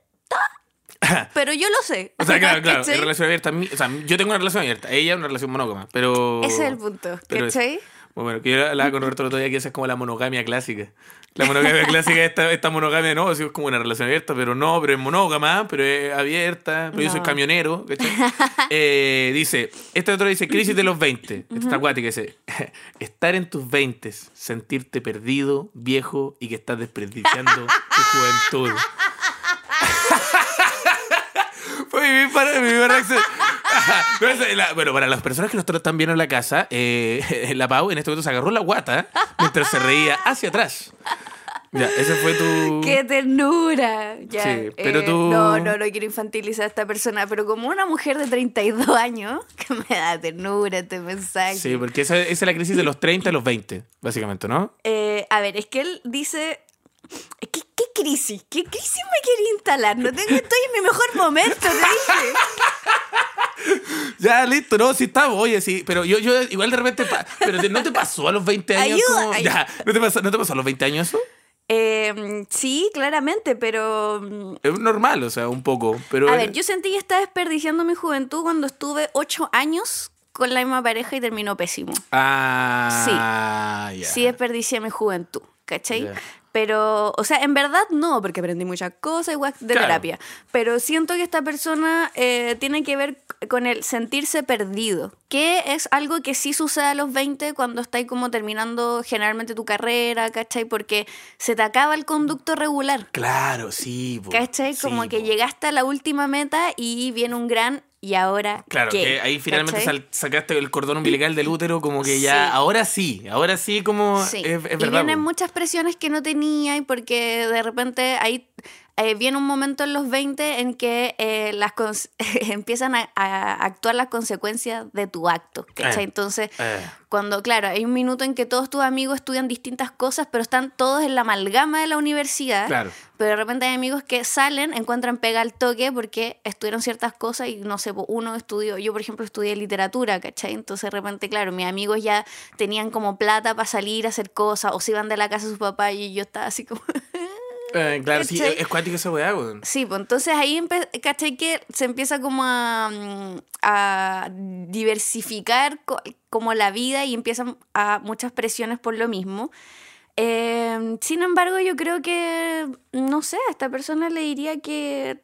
pero yo lo sé. o sea, claro, claro, relación abierta, o sea, yo tengo una relación abierta, ella una relación monógama, pero... Ese es el punto, es- ¿cachai? Muy bueno, que yo hablaba con Roberto el otro día que esa es como la monogamia clásica. La monogamia clásica, esta, esta monogamia no, es como una relación abierta, pero no, pero es monógama, pero es abierta, pero yo soy camionero. Eh, dice, este otro dice, crisis de los 20. Esta está acuática, dice, estar en tus 20, sentirte perdido, viejo y que estás desperdiciando tu juventud. Fue mi, para, mi primera reacción. Bueno, para las personas que nosotros están viendo en la casa, eh, la Pau en este momento se agarró la guata mientras se reía hacia atrás. Ya, ese fue tu. ¡Qué ternura! Ya, Sí, pero eh, tú- No, no, no quiero infantilizar a esta persona, pero como una mujer de 32 años, que me da ternura este mensaje. Sí, porque esa, esa es la crisis de los 30 a los 20, básicamente, ¿no? Eh, a ver, es que él dice. ¿Qué, qué crisis? ¿Qué crisis me quería instalar? No tengo, estoy en mi mejor momento, te dije. Ya, listo, no, sí estamos, oye, sí, pero yo, yo igual de repente, pero te- ¿no te pasó a los 20 años? Ayuda, como- ayuda. ya, ¿no te, pasó, ¿no te pasó a los 20 años eso? Eh, sí, claramente, pero. mm, Es normal, o sea, un poco, pero... A ver, yo sentí que estaba desperdiciando mi juventud cuando estuve 8 años con la misma pareja y terminó pésimo. Ah, ya. Sí desperdicié mi juventud, ¿cachai? Pero, o sea, en verdad no, porque aprendí muchas cosas igual de Claro. terapia. Pero siento que esta persona eh, tiene que ver con el sentirse perdido, que es algo que sí sucede a los 20 cuando estáis como terminando generalmente tu carrera, ¿cachai? Porque se te acaba el conducto regular. Claro, sí. po. ¿Cachai? Como que llegaste a la última meta y viene un gran y ahora Claro, qué? que ahí finalmente sacaste el cordón umbilical del útero, como que ya, Sí. ahora sí, ahora sí, como Sí. es, es y verdad. vienen muchas presiones que no tenía y porque de repente ahí eh, viene un momento en los 20 en que eh, las empiezan a, a actuar las consecuencias de tu acto. ¿cachai? Eh, Entonces, eh. cuando, claro, hay un minuto en que todos tus amigos estudian distintas cosas, pero están todos en la amalgama de la universidad. Claro. Pero de repente hay amigos que salen, encuentran pega al toque porque estudiaron ciertas cosas y no sé, po, uno estudió, yo por ejemplo estudié literatura, ¿cachai? Entonces de repente, claro, mis amigos ya tenían como plata para salir a hacer cosas o se iban de la casa de su papá y yo estaba así como... Eh, claro, sí, es cuático esa weá, weón. Sí, pues entonces ahí, ¿cachai? Que se empieza como a, mm, a diversificar co- como la vida y empiezan a muchas presiones por lo mismo. Eh, sin embargo, yo creo que, no sé, a esta persona le diría que,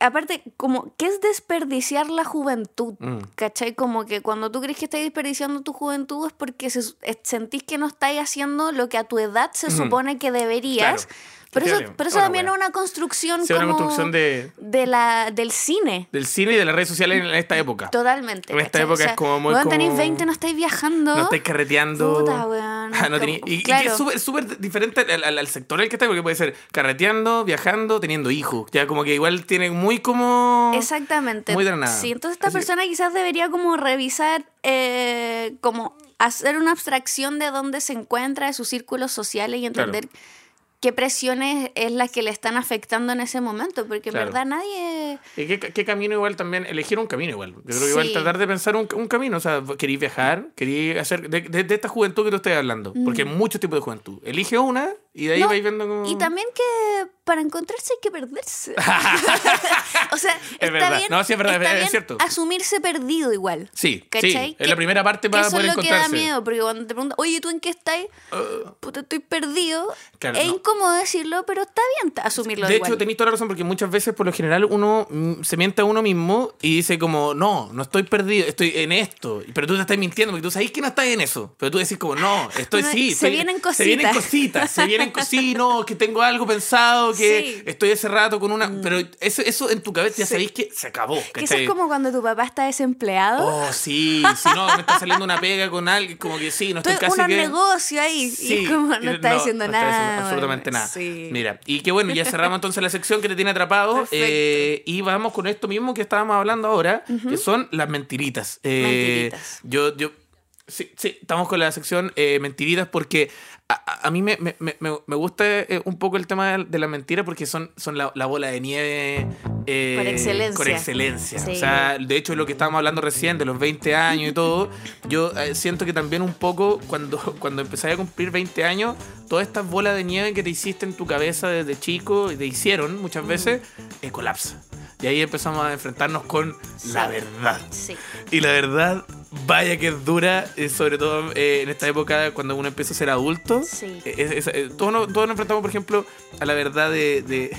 aparte, como, ¿qué es desperdiciar la juventud? Mm. ¿Cachai? Como que cuando tú crees que estás desperdiciando tu juventud es porque se- sentís que no estás haciendo lo que a tu edad se supone que deberías. Claro. Pero eso, pero eso una también es una construcción Sí, una como construcción de, de la, del cine. del cine y de las redes sociales en esta época. Totalmente. En esta ¿cachai? época es como muy weón, tenéis como- 20, no estáis viajando. No estáis carreteando. Puta, weón. Ah, no Como- tení- y, claro. es súper súper diferente al, al- al sector en el que está, porque puede ser carreteando, viajando, teniendo hijos. Ya como que igual tiene muy como... Exactamente. Muy de la nada. Sí, entonces esta Así- persona quizás debería como revisar, eh, como hacer una abstracción de dónde se encuentra, de sus círculos sociales y entender qué presiones es la que le están afectando en ese momento, porque en Claro. verdad nadie... ¿Y qué, qué camino igual también? Elegir un camino igual. Yo creo que igual Sí. tratar de pensar un, un camino. O sea, queréis viajar, queréis hacer... De, de- de esta juventud que tú estás hablando. Porque hay muchos tipos de juventud. Elige una y de ahí. No, vais viendo como... Y también que para encontrarse hay que perderse. o sea, está verdad. bien, No, sí, es verdad, está es bien cierto. asumirse perdido igual. Sí, ¿Cachai? sí. Es la primera parte para Eso poder es lo que da encontrarse. miedo, porque cuando te preguntan, oye, ¿tú en qué estás? Puta, estoy perdido. Uh. Claro, es no. incómodo decirlo, pero está bien asumirlo De igual. hecho, tenéis toda la razón porque muchas veces, por lo general, uno se miente a uno mismo y dice como, no, no estoy perdido, estoy en esto. Pero tú te estás mintiendo porque tú sabes que no estás en eso. Pero tú decís como, no, estoy No, sí. se estoy- vienen Se vienen cositas. cositas, se vienen Sí, no, que tengo algo pensado, que Sí. Mm. estoy ese rato con una... Pero eso, eso en tu cabeza ya Sí. sabéis que se acabó. que eso es como cuando tu papá está desempleado. Oh, sí, si no, me está saliendo una pega con alguien, como que sí, no estoy casi unos que... negocios ahí. Sí, y como no está diciendo no está nada. diciendo absolutamente bueno, nada. sí. Mira, y qué bueno, ya cerramos entonces la sección que te tiene atrapado. Eh, y vamos con esto mismo que estábamos hablando ahora, que son las mentiritas. Eh, Mentiritas. Yo, yo, sí, sí, estamos con la sección eh, mentiritas porque a, a- mí me, me- me- me gusta eh, un poco el tema de, de la mentira porque son, son la, la bola de nieve. eh, Por excelencia. Por excelencia. Sí. O sea, de hecho, lo que estábamos hablando recién, de los 20 años y todo, yo eh, siento que también un poco cuando, cuando empecé a cumplir 20 años, todas estas bolas de nieve que te hiciste en tu cabeza desde chico y te hicieron muchas veces, colapsa. Y ahí empezamos a enfrentarnos con la verdad. Sí. Y la verdad, vaya que es dura, eh, sobre todo eh, en esta época cuando uno empieza a ser adulto. Sí. Eh, es- es- todos, nos, todos nos enfrentamos, por ejemplo, a la verdad de, de,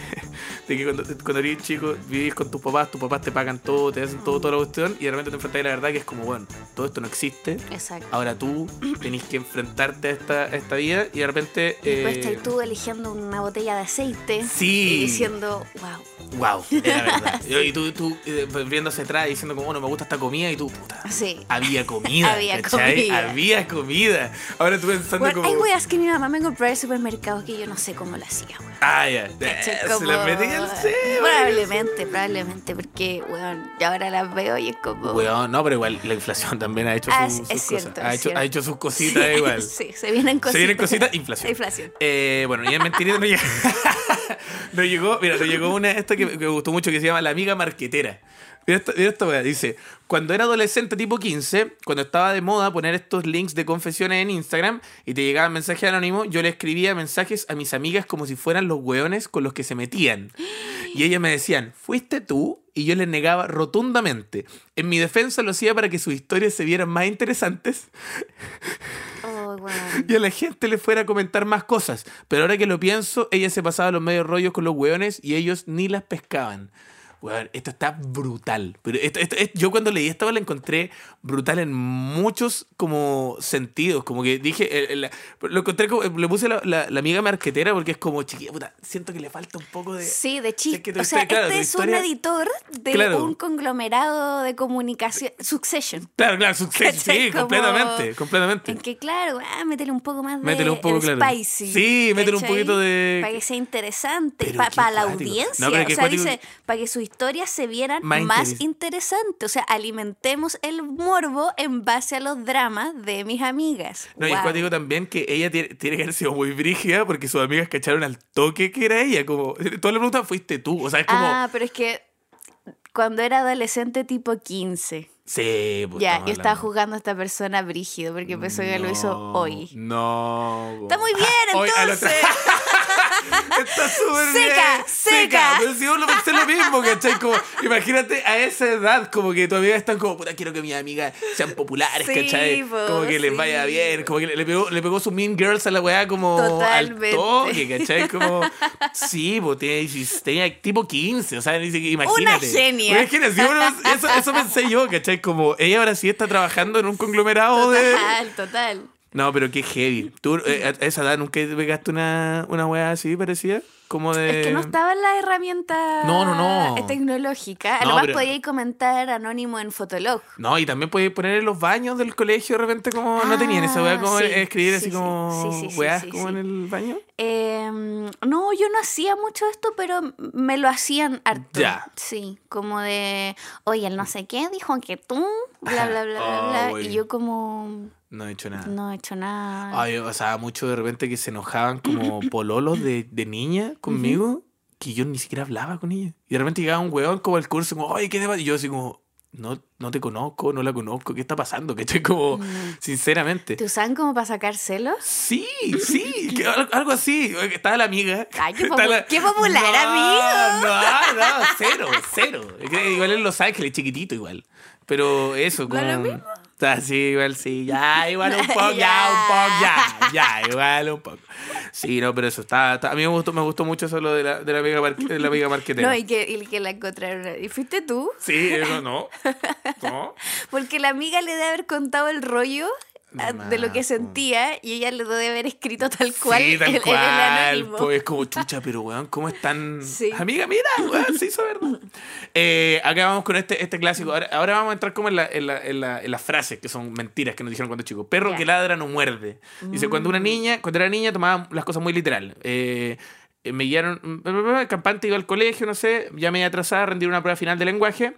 de que cuando, cuando eres chico vivís con tus papás, tus papás te pagan todo, te hacen todo, toda la cuestión, y de repente te enfrentas a la verdad que es como, bueno, todo esto no existe. Exacto. Ahora tú tenés que enfrentarte a esta, a esta vida y de repente... Y después eh, estás tú eligiendo una botella de aceite. Sí. Y diciendo, wow. Wow, era verdad. Y tú, tú eh, hacia atrás diciendo como, bueno, me gusta esta comida y tú, puta. Sí. Había comida. Había ¿cachai? comida. Había comida. Ahora tú pensando Bueno, como. hay weas que mi mamá me compró del supermercado que yo no sé cómo lo hacía, weón. Ah, ya. Eh, Se las metí cebo. Probablemente, probablemente, porque, weón, y ahora las veo y es como... Weón, no, pero igual la inflación también ha hecho Ah, sus, sus cierto, cosas. Ha hecho, ha hecho sus cositas Sí, igual. Sí, se vienen cositas. Se vienen cositas, inflación. Inflación. Eh, bueno, y en mentirita nos llegó, nos llegó, mira, nos llegó una esta que me gustó mucho que se llama La Amiga Marquetera. Mira esta, mira esta weá, dice, cuando era adolescente tipo 15, cuando estaba de moda poner estos links de confesiones en Instagram y te llegaban mensajes anónimos, yo le escribía mensajes a mis amigas como si fueran los hueones con los que se metían. Y ellas me decían, ¿fuiste tú? Y yo les negaba rotundamente. En mi defensa lo hacía para que sus historias se vieran más interesantes Oh, y a la gente le fuera a comentar más cosas. Pero ahora que lo pienso, ella se pasaba los medios rollos con los hueones y ellos ni las pescaban. Weón, esto está brutal. Pero esto, esto- esto- yo cuando leí esto la encontré brutal en muchos como sentidos. Como que dije, el- el- lo encontré como, le puse la, la- la amiga marquetera porque es como chiquilla, puta, siento que le falta un poco de... Sí, de chiste. o sea, historia- claro, este es historia- un editor de Claro. un conglomerado de comunicación. Succession. Claro, claro, ¿Cachai? sí, Como- completamente, completamente. En que, claro, ah, métele un poco más de Métele un poco, el claro. spicy. Sí, métele un poquito de- Para que sea interesante. Para qué la audiencia. No, o sea, dice, para que sus historias se vieran Más más, interes- interesantes. O sea, alimentemos el morbo en base a los dramas de mis amigas. No, y Wow. cuático también que ella tiene, tiene que haber sido muy brígida porque sus amigas cacharon al toque que era ella. Como, toda la pregunta fuiste tú. O sea, es como. Ah, pero es que cuando era adolescente tipo 15. sí, pues, ya, yo estaba jugando a esta persona brígido porque pensó que lo hizo hoy. No. Está muy bien, Hoy, al entonces. Está súper bien. Seca, seca. Pero si vos lo pensé lo mismo, ¿cachai? Como, imagínate a esa edad, como que todavía están como, puta, quiero que mis amigas sean populares, Sí, ¿cachai? po, como que les vaya bien, como que le, le pegó, le pegó su Mean Girls a la weá como Totalmente. al toque, ¿cachai? Como, sí, pues 16, tenía tipo 15, o sea, ni siquiera- imagínate. genia. Una genia, bueno, eso, eso pensé yo, ¿cachai? Como ella ahora sí está trabajando en un conglomerado de... Total, total. No, pero qué heavy. ¿Tú eh, a esa edad nunca te pegaste una, una weá así parecida? Como de... Es que no estaba la herramienta No, no, no. tecnológica. No, Además pero- podíais comentar anónimo en Fotolog. No, y también podías poner en los baños del colegio de repente como... ¿No tenían esa weá como Ah, sí, escribir sí, así sí. como sí, como en el baño? Eh, no, yo no hacía mucho esto, pero me lo hacían harto. Ya. Sí, como de, oye, el no sé qué dijo que tú, bla, bla, bla, bla, Oh, bla. güey. Y yo como, No he hecho nada. no he hecho nada. Ay, o sea, mucho de repente que se enojaban como pololos de, de niña conmigo, que yo ni siquiera hablaba con ella. Y de repente llegaba un weón como al curso, como, oye, ¿qué te pasa? Y yo así como, no, no te conozco, no la conozco, ¿qué está pasando? Que estoy como, sinceramente. ¿Te usaban como para sacar celos? Sí, sí, que algo así. Estaba la amiga. Ay, qué popular, no, amigo. No, no, cero, cero. Igual en Los Ángeles, chiquitito igual. Pero eso, como... ¿No es lo mismo? O sea, sí, igual sí. Ya, igual un poco, ya, un poco, ya. Ya, igual un poco. Sí, no, pero eso está... está- a mí me gustó, me gustó mucho eso lo de la, de la amiga, mar- de la amiga marquetera. No, y que, y que la encontraron. ¿Y fuiste tú? Sí, eso no. No. Porque la amiga le debe haber contado el rollo De ah, de lo que sentía y ella le debe haber escrito tal cual Sí, tal en cual. el anónimo. Pues es como chucha, pero weón, ¿cómo están? Sí. Amiga, mira, weón, se hizo verdad. Eh, acá vamos con este, este clásico. Ahora, ahora vamos a entrar como en, la, en, la, en, la- en las frases que son mentiras que nos dijeron cuando chicos. Perro que ladra no muerde. Dice, cuando una niña, cuando era niña tomaba las cosas muy literal. Eh, me guiaron, campante iba al colegio, no sé, ya me atrasada a rendir una prueba final de lenguaje.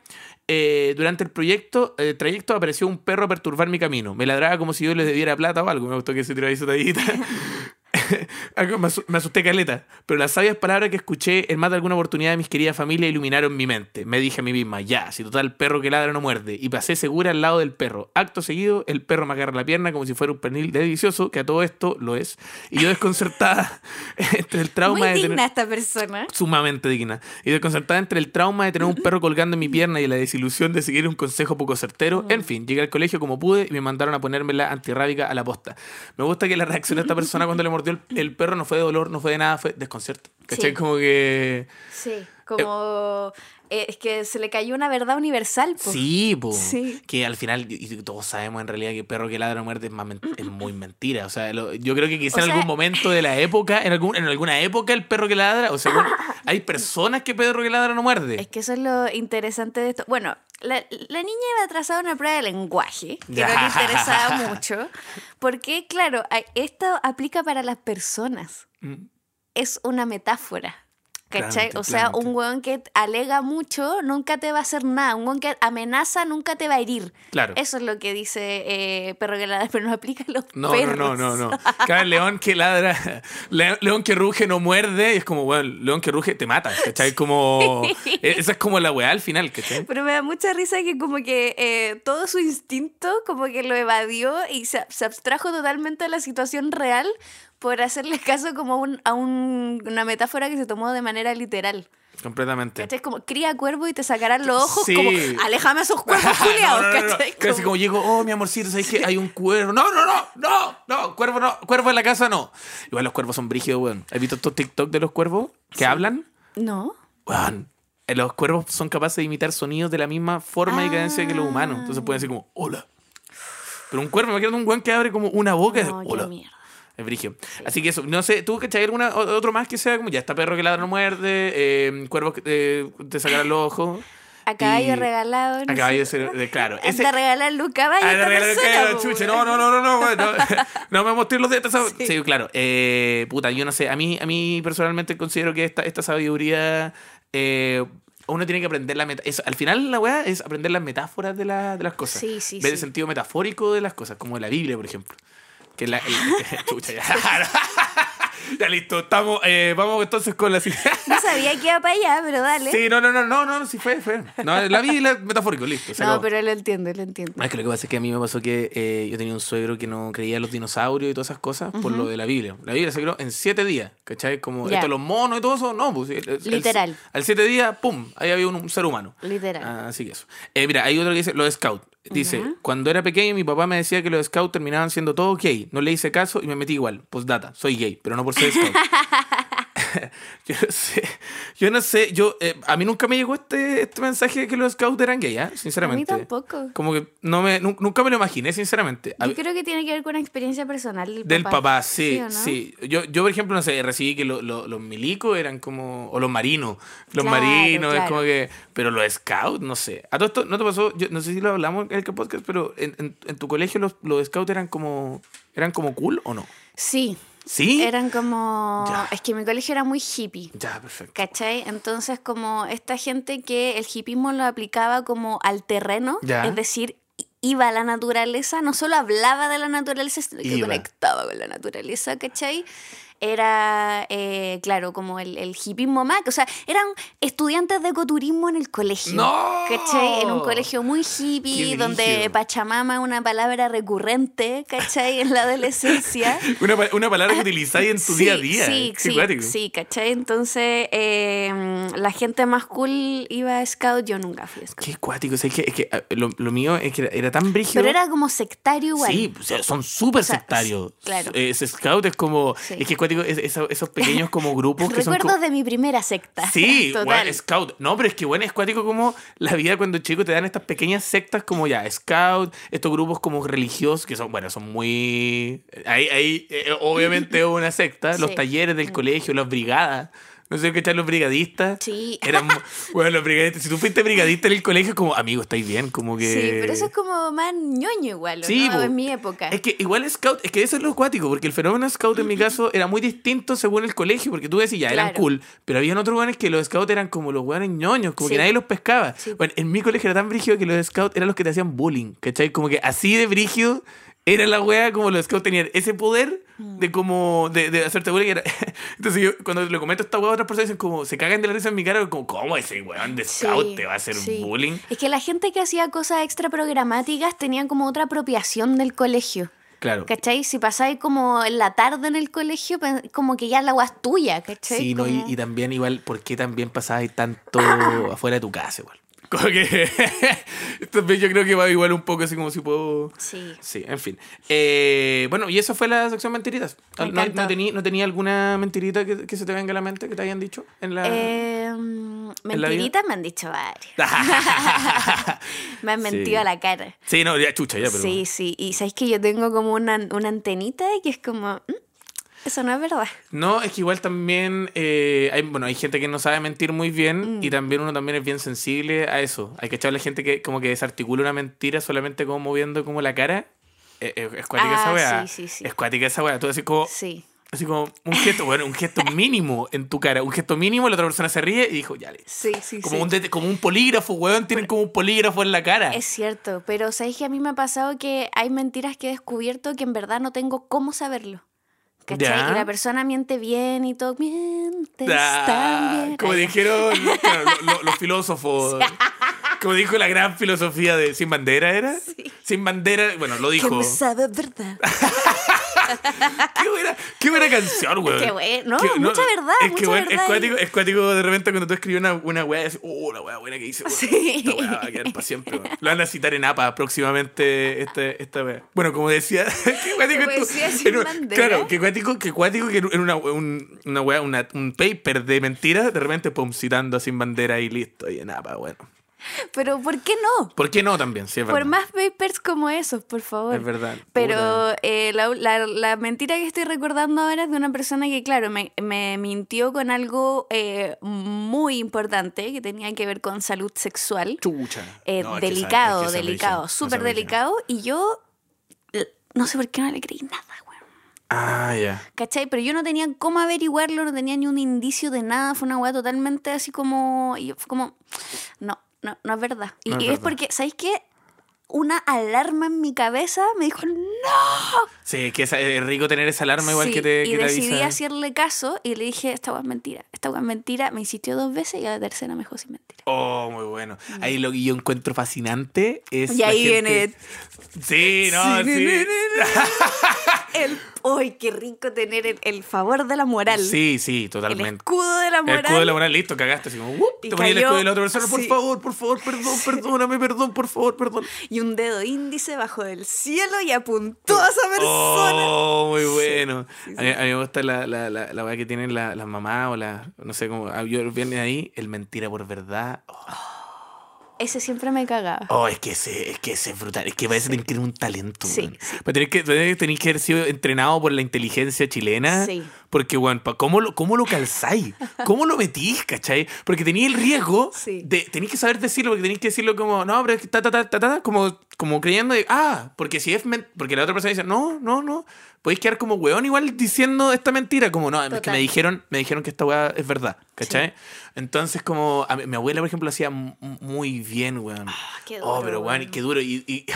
Eh, durante el proyecto, eh, trayecto apareció un perro a perturbar mi camino. Me ladraba como si yo les debiera plata o algo. Me gustó que se tiró ahí su tallita. Algo- me, asu- me asusté caleta, pero las sabias palabras que escuché en más de alguna oportunidad de mis queridas familias iluminaron mi mente. Me dije a mí misma, ya, si total perro que ladra no muerde. Y pasé segura al lado del perro. Acto seguido, el perro me agarra la pierna como si fuera un pernil delicioso, que a todo esto lo es. Y yo desconcertada entre el trauma Muy de tener digna esta persona. sumamente digna. Y desconcertada entre el trauma de tener un perro colgando en mi pierna y la desilusión de seguir un consejo poco certero. En fin, llegué al colegio como pude y me mandaron a ponerme la antirrábica a la posta. Me gusta que la reacción de esta persona cuando le mordió el, el perro no fue de dolor, no fue de nada, fue desconcierto. ¿Cachai? Sí. Como que... Sí, como... eh, es que se le cayó una verdad universal. po. Sí, po. Sí. Que al final, y todos sabemos en realidad que perro que ladra no muerde es, más men- es muy mentira. O sea, lo- yo creo que quizá O en sea- algún momento de la época, en, algún, en alguna época el perro que ladra, o sea, hay personas que perro que ladra no muerde. Es que eso es lo interesante de esto. Bueno, la, la niña iba atrasada a una prueba de lenguaje, que no le interesaba mucho, porque, claro, esto aplica para las personas. Mm. Es una metáfora. ¿Cachai? Claramente, o sea, claramente. un weón que alega mucho nunca te va a hacer nada. Un weón que amenaza nunca te va a herir. Claro. Eso es lo que dice eh, Perro que ladra, pero no aplica a los No, perros. no, no, no, no. Cada león que ladra, le- león que ruge no muerde, y es como, bueno, león que ruge te mata, ¿cachai? Como, e, esa es como la weá al final, ¿cachai? Pero me da mucha risa que como que eh, todo su instinto como que lo evadió y se, se abstrajo totalmente de la situación real por hacerle caso como a un- a un- una metáfora que se tomó de manera literal. Completamente. ¿Cachai? Como cría cuervo y te sacarán los ojos Sí. como aléjame a esos cuervos culiados, No, no, no, no. ¿cachai? Casi como llego, oh, mi amorcito, ¿sabes que hay un cuervo? No, no, no, no, no, cuervo no, cuervo en la casa no. Igual los cuervos son brígidos, weón. ¿Has visto estos TikTok de los cuervos que hablan? No. Weón. eh, Los cuervos son capaces de imitar sonidos de la misma forma y cadencia que los humanos. Entonces pueden decir como, hola. Pero un cuervo, imagínate un weón que abre como una boca y dice, No, qué hola. mierda. Es brigio. Así que eso, no sé, ¿tú cachai alguna otro más que sea como ya está perro que ladra no muerde, eh, cuervo que eh, te sacará los ojos? A caballo regalado. no A caballo sé. de de- claro. Ese... De regalarle un caballo Ah, a de regalar po, chuche, no, no, no, no, no, bueno, no, me mostré los dientes. Sí, Sí. claro. Eh, puta, yo no sé. A mí, a mí personalmente considero que esta, esta sabiduría. eh, uno tiene que aprender la meta Al final, la weá es aprender las metáforas de, la- de las cosas. Sí, sí, Ver el sí. sentido metafórico de las cosas, como la Biblia, por ejemplo. Que la. el- chucha, ya. ya listo, estamos, eh, vamos entonces con la No sabía que iba para allá, pero dale. Sí, no, no, no, no, no, sí fue, fue. No, la vi la metafórico, listo. no, acabó. pero lo entiendo, lo entiendo. Es que lo que pasa es que a mí me pasó que eh, yo tenía un suegro que no creía en los dinosaurios y todas esas cosas por lo de la Biblia. La Biblia se creó en siete días, ¿cachai? Como Ya. esto, los monos y todo eso, no, pues. el- el- Literal. al siete días, pum, ahí había un, un ser humano. Literal. Ah, así que eso. Eh, mira, hay otro que dice, los scouts. Dice, Ya. cuando era pequeño mi papá me decía que los scouts terminaban siendo todos gay. No le hice caso y me metí igual. Postdata, soy gay, pero no por ser scout. yo no sé, yo no sé, yo, eh, a mí nunca me llegó este, este mensaje de que los scouts eran gay, ¿ah? sinceramente. tampoco. Como que no me, nu- nunca me lo imaginé, sinceramente. A- Yo creo que tiene que ver con una experiencia personal del, del papá, sí, no? sí. Yo, yo, por ejemplo, no sé, recibí que lo- lo- los milicos eran como. O los marinos. Los Claro, marinos, es como que. Pero los scouts, no sé. A todo esto, ¿no te pasó? Yo no sé si lo hablamos en el podcast, pero en, en- en tu colegio los, los scouts eran como. ¿Eran como cool o no? Sí. ¿Sí? Eran como... Ya. Es que mi colegio era muy hippie. Ya, perfecto. ¿Cachai? Entonces, como esta gente que el hippismo lo aplicaba como al terreno, Ya. es decir, iba a la naturaleza, no solo hablaba de la naturaleza, sino que Iba. conectaba con la naturaleza, ¿cachai? Era, eh, claro, como el, el hippismo más, o sea, eran estudiantes de ecoturismo en el colegio. ¡No! ¿Cachai? En un colegio muy ¡Qué hippie, donde! Pachamama es una palabra recurrente, ¿cachai? En la adolescencia. Una, una palabra que utilizáis en tu Sí, día a día. Sí, Qué sí, cuático. sí, ¿cachai? Entonces, eh, la gente más cool iba a Scout, yo nunca fui a Scout. Qué cuático. o sea, es que, es que, ah, lo, lo mío es que era, era tan brígido. Pero era como sectario igual. Sí, o sea, son súper O sea, sectarios. claro. Ese scout es como. Sí. Es que cuático, es- esos, esos pequeños como grupos que son. Recuerdos como- de mi primera secta. Sí, total. bueno, scout. No, pero es que bueno, es cuático como la vida cuando chico te dan estas pequeñas sectas como ya, scout, estos grupos como religiosos que son, bueno, son muy... Ahí, ahí eh, obviamente es una secta, los talleres del colegio, las brigadas. No sé qué echar los brigadistas. Sí. Eran, bueno, los brigadistas. Si tú fuiste brigadista en el colegio, como, amigo, estáis bien, como que... Sí, pero eso es como más ñoño igual, ¿o Sí, ¿no? En mi época. Es que igual scout, es que eso es lo acuático, porque el fenómeno scout en mi caso era muy distinto según el colegio, porque tú decías, ya, eran cool, pero habían otros weones que los scouts eran como los weones ñoños, como que nadie los pescaba. Sí. Bueno, en mi colegio era tan brígido que los scouts eran los que te hacían bullying, ¿cachai? Como que así de brígido era la wea como los scouts tenían ese poder Mm. de como, de, de hacerte bullying. Era... Entonces yo, cuando le comento a esta wea a otras personas, dicen como, se cagan de la risa en mi cara, como, ¿cómo ese weón de scout Sí, te va a hacer sí. bullying? Es que la gente que hacía cosas extra programáticas tenía como otra apropiación del colegio. Claro. ¿Cachai? Si pasáis como en la tarde en el colegio, como que ya la agua es tuya, ¿cachai? Sí, no, y, también igual, ¿por qué también pasabas tanto afuera de tu casa igual? Como que yo creo que va igual un poco así como si puedo... Sí. Sí, en fin. Eh, bueno, y eso fue la sección mentiritas. Me ¿No, no, encantó. tení- no tenía alguna mentirita que, que se te venga a la mente que te hayan dicho en la... Eh, vida? mentiritas me han dicho varias. Me han mentido Sí. a la cara. sí, no, ya chucha, ya, pero... Sí, sí. Y sabes que yo tengo como una, una antenita que es como. "Mm, Eso no es verdad. No, es que igual también eh, hay, bueno, hay gente que no sabe mentir muy bien Mm. y también uno también es bien sensible a eso. Hay que echarle gente que como que desarticula una mentira solamente como moviendo como la cara. Eh, eh, es cuática esa Ah, weá. sí, sí, sí. Es cuática esa weá. Tú así como, Sí. así como un gesto, bueno, un gesto mínimo en tu cara. Un gesto mínimo, la otra persona se ríe y dijo, ya le. Sí, sí, Como, sí. un como un polígrafo, weón. Tienen como un polígrafo en la cara. Es cierto, pero sabéis que a mí me ha pasado que hay mentiras que he descubierto que en verdad no tengo cómo saberlo. ¿Cachai? Y la persona miente bien y todo. Mientes tan bien. como dijeron claro, lo- lo- los filósofos. Como dijo la gran filosofía de Sin Bandera, ¿era? Sin Bandera, bueno, lo Que dijo. me sabe verdad. Qué buena, qué buena canción, weón. Qué buen- no, Qué- mucha verdad, Es que verdad es cuático, es cuático de repente cuando tú escribes una, una weá dices, oh, la weá buena que hice, weón. Sí. Esta weá va a quedar para siempre, weón. Lo van a citar en APA próximamente esta, esta weá. Bueno, como decía, qué cuático en un- Bandera. Claro, qué cuático, qué cuático que en una, un, una weá, una- un paper de mentiras, de repente, pum, citando a Sin Bandera y listo, y en APA, bueno. Pero ¿por qué no? ¿Por qué no también? Sí, es Por verdad. más papers como esos, por favor. Es verdad. Pero eh, la, la- la mentira que estoy recordando ahora es de una persona que, claro, me, me mintió con algo eh, muy importante que tenía que ver con salud sexual. Chucha. Eh, No, delicado, es que esa delicado, súper delicado. Y yo no sé por qué no le creí nada, weón. Ah, ya. ¿Cachai? Pero yo no tenía cómo averiguarlo, no tenía ni un indicio de nada. Fue una weá totalmente así como. Y yo fue como. No, no, no es verdad. Y, No es y es porque, ¿sabéis qué? Una alarma en mi cabeza me dijo, ¡No! Sí, que es, es rico tener esa alarma igual Sí, que te, y te decidí avisa. hacerle caso y le dije, esta es mentira, esta es mentira. Me insistió dos veces y a la tercera me dijo sin mentira. Oh, muy bueno. Ahí lo que yo encuentro fascinante es. Y ahí gente- viene- Sí, no, sí. El, ¡Uy, qué rico tener el, el favor de la moral! Sí, sí, el totalmente. escudo de la El moral. escudo de la moral, listo, cagaste. Así como, ¡uh! Y te ponía el escudo de la otra persona, por sí. favor, por favor, perdón, perdóname, perdón, por favor, perdón. Y un dedo índice bajo del cielo y apuntó a esa persona. Oh, muy bueno. A, mí, a mí me gusta la, la, la, la weá que tienen las la mamás o la, no sé cómo, ah, yo viene ahí, el mentira por verdad. Oh, Ese siempre me cagaba. oh, es que ese, es que ese es brutal, es que parece tener que tener un talento. Sí, sí. Pero tenés que, tenés que haber sido entrenado por la inteligencia chilena. Sí. Porque, weón, ¿cómo lo, cómo lo calzáis? ¿Cómo lo metís, cachai? Porque tenéis el riesgo Sí. de. Tenéis que saber decirlo, porque tenéis que decirlo como, no, pero es que ta, ta, ta, ta, ta, como, como creyendo de, ah, porque si es. Porque la otra persona dice, no, no, no. Podéis quedar como weón igual diciendo esta mentira, como, no, es que Total. me dijeron, me dijeron que esta weá es verdad, ¿cachai? Entonces, como, a mi, mi abuela, por ejemplo, lo hacía muy bien, weón. qué oh, duro, pero weón, weón. qué duro. Y. y-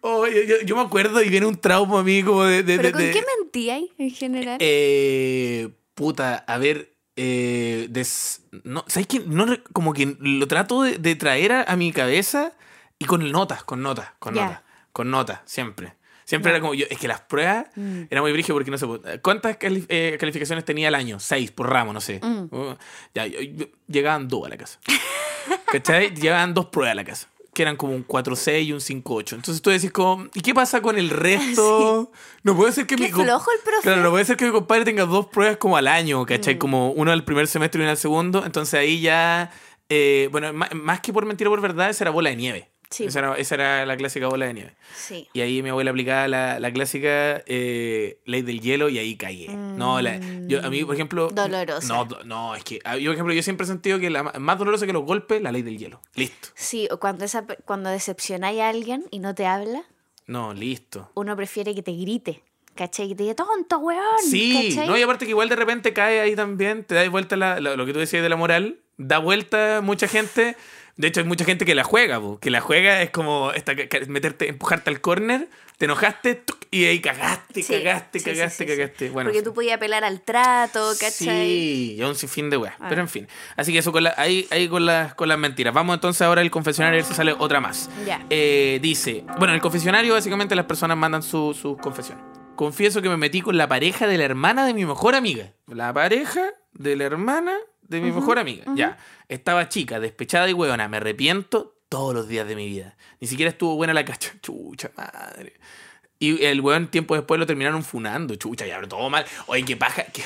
Oh, yo, yo- yo me acuerdo y viene un trauma a mí como de... de- ¿Pero de- con de- qué mentíais en general? eh, puta, a ver. Eh, des- no, ¿Sabes qué? No, como que lo trato de, de traer a, a mi cabeza y con notas, con notas, con notas, con notas, siempre. Siempre era como yo. Es que las pruebas Mm. era muy brígido porque no sé. pues, ¿Cuántas cali- eh, calificaciones tenía al año? Seis por ramo, no sé. Mm. Uh, ya, yo- yo- llegaban dos a la casa. ¿Cachai? Llegaban dos pruebas a la casa. Que eran como un 4-6 y un 5-8. Entonces tú decís como, ¿y qué pasa con el resto? No puede ser que mi flojo el profe. Claro, no puede ser que mi compadre tenga dos pruebas como al año, ¿cachai? Mm. Como uno al primer semestre y uno al segundo. Entonces ahí ya. eh, bueno, má- más, que por mentira o por verdad, era bola de nieve. Sí. Esa era, esa era la clásica bola de nieve. Sí. Y ahí mi abuela aplicaba la, la clásica eh, ley del hielo y ahí caí. No, la, yo, a mí, por ejemplo. Dolorosa. No, no, es que. Yo, por ejemplo, yo siempre he sentido que la más dolorosa que los golpes, la ley del hielo. Listo. Sí, o cuando, esa, cuando decepcionáis a alguien y no te habla, No, listo. uno prefiere que te grite. ¿Cachai? Que te diga, tonto, weón. Sí, ¿cachai? no, y aparte que igual de repente cae ahí también, te da vuelta la- la- lo que tú decías de la moral, da vuelta mucha gente. De hecho, hay mucha gente que la juega, po, que la juega es como esta, meterte, empujarte al córner, te enojaste tuc, y ahí cagaste, Sí, cagaste, sí, cagaste, sí, cagaste. Bueno, Porque tú podías apelar al trato, ¿cachai? Sí, y un sinfín de weas. Ah. Pero en fin. Así que eso con la, ahí, ahí con, las, con las mentiras. Vamos entonces ahora al confesionario a ver si sale otra más. Ya. Eh, dice, bueno, en el confesionario básicamente las personas mandan su, su confesión. Confieso que me metí con la pareja de la hermana de mi mejor amiga. La pareja de la hermana de mi mejor amiga. Ya. Estaba chica, despechada y huevona. Me arrepiento todos los días de mi vida. Ni siquiera estuvo buena la cacha. Chucha madre. Y el weón tiempo después lo terminaron funando. Chucha, ya, todo mal. Oye, qué paja. ¿Qué,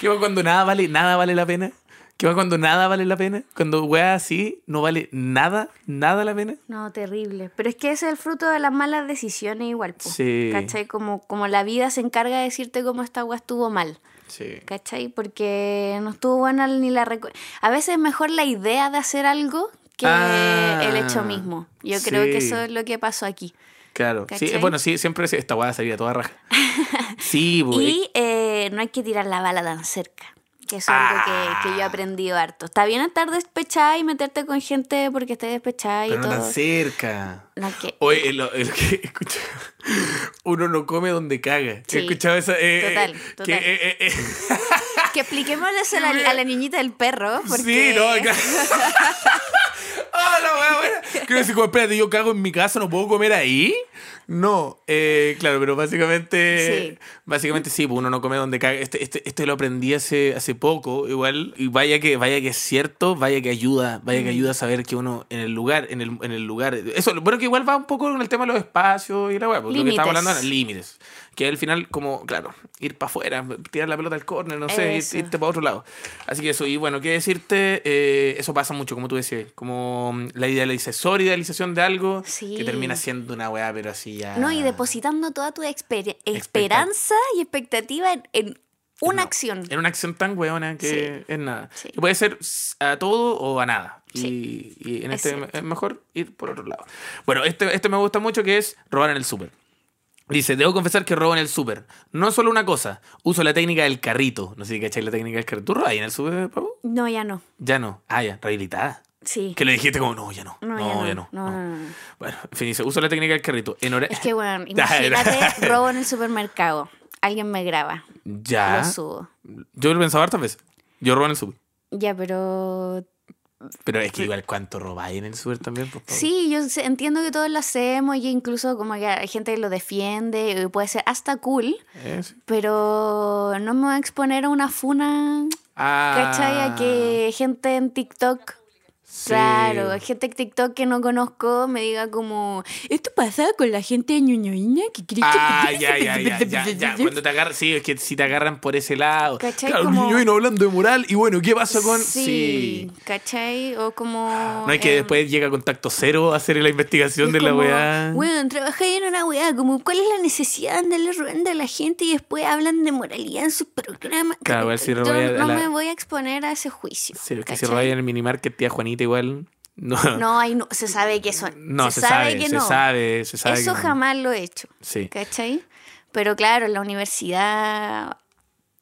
qué, va cuando nada vale, nada vale la pena? ¿Qué va cuando nada vale la pena? Cuando weá así no vale nada, nada la pena. No, terrible. Pero es que ese es el fruto de las malas decisiones igual, po. Sí. ¿Cachai? Como, como la vida se encarga de decirte cómo esta weá estuvo mal. Sí. ¿Cachai? Porque no estuvo buena ni la... A veces es mejor la idea de hacer algo que Ah, el hecho mismo. Yo creo que eso es lo que pasó aquí. Claro. Sí, bueno, sí, siempre esta weá salía toda raja. Sí, pues. Y eh, no hay que tirar la bala tan cerca. Que es algo que, que yo he aprendido harto. Está bien estar despechada y meterte con gente porque estés despechada y Pero no todo. tan cerca. No, que- Oye, el, el que escucha, uno no come donde caga. Sí. He escuchado esa. eh, Total, eh, total. Que, eh, eh, eh. Que expliquémosles a la, a la niñita del perro. Porque... Sí, no, acá. ¡Ah, la wea buena! Quiero decir, como, espérate, yo cago en mi casa, ¿no puedo comer ahí? No, eh, claro, pero básicamente. Sí. Básicamente sí, pues uno no come donde caga. Este, este, este lo aprendí hace, hace poco, igual. Y vaya que, vaya que es cierto, vaya que ayuda, vaya que ayuda a saber que uno en el lugar, en el, en el lugar. Eso, bueno, que igual va un poco con el tema de los espacios y la weá, porque lo que estamos Límites. hablando era límites. Que al final, como, claro, ir para afuera, tirar la pelota al córner, no sé, ir- irte para otro lado. Así que eso, y bueno, qué decirte, eh, eso pasa mucho, como tú decías, como la idealización, idealización de algo Sí. que termina siendo una weá, pero así ya. No, y depositando toda tu esperanza y expectativa en, en una No, acción. En una acción tan weona que es nada. Sí. Que puede ser a todo o a nada. Sí. Y, y en Es este cierto. es mejor ir por otro lado. Bueno, este, este me gusta mucho que es robar en el súper. Dice, debo confesar que robo en el súper. No solo una cosa, uso la técnica del carrito. No sé si cacháis la técnica del carrito. ¿Tú robas ahí en el súper, Pau? No, ya no. Ya no. Ah, ya, rehabilitada. Sí. Que le dijiste como, no, ya no. No, ya, no, no, no, no. Bueno, en fin, dice, uso la técnica del carrito. En hora... Es que, bueno, imagínate, robo en el supermercado. Alguien me graba. Ya. Lo subo. Yo lo he pensado hartas veces. Yo robo en el super. Ya, pero pero es que igual cuánto robáis en el super también. Pues, sí, yo entiendo que todos lo hacemos y incluso como que hay gente que lo defiende, puede ser hasta cool, eh, pero no me voy a exponer a una funa, ah. ¿cachai? A que gente en TikTok Claro, gente de TikTok que no conozco me diga como, esto pasa con la gente de ñoñoína que cree ah, que... ya, ya, ya, ya, ya, cuando te agarran, sí, es que si te agarran por ese lado. ¿Cachai? Claro, como... hablando de moral y bueno, ¿qué pasa con...? Sí, sí. ¿cachai? O como... No hay que eh, después llega a contacto cero a hacer la investigación de la weá. Bueno, trabajé en una weá, como cuál es la necesidad de andarle robando a la gente y después hablan de moralidad en sus programas. Claro, a ver si no me voy a exponer a ese juicio. Sí, que si robáis en el minimarket, tía Juanita igual... No, no, ahí no, se sabe que son. No, se, se sabe, que se no. Sabe, se sabe Eso que jamás lo he hecho. Sí. ¿Cachai? Pero claro, en la universidad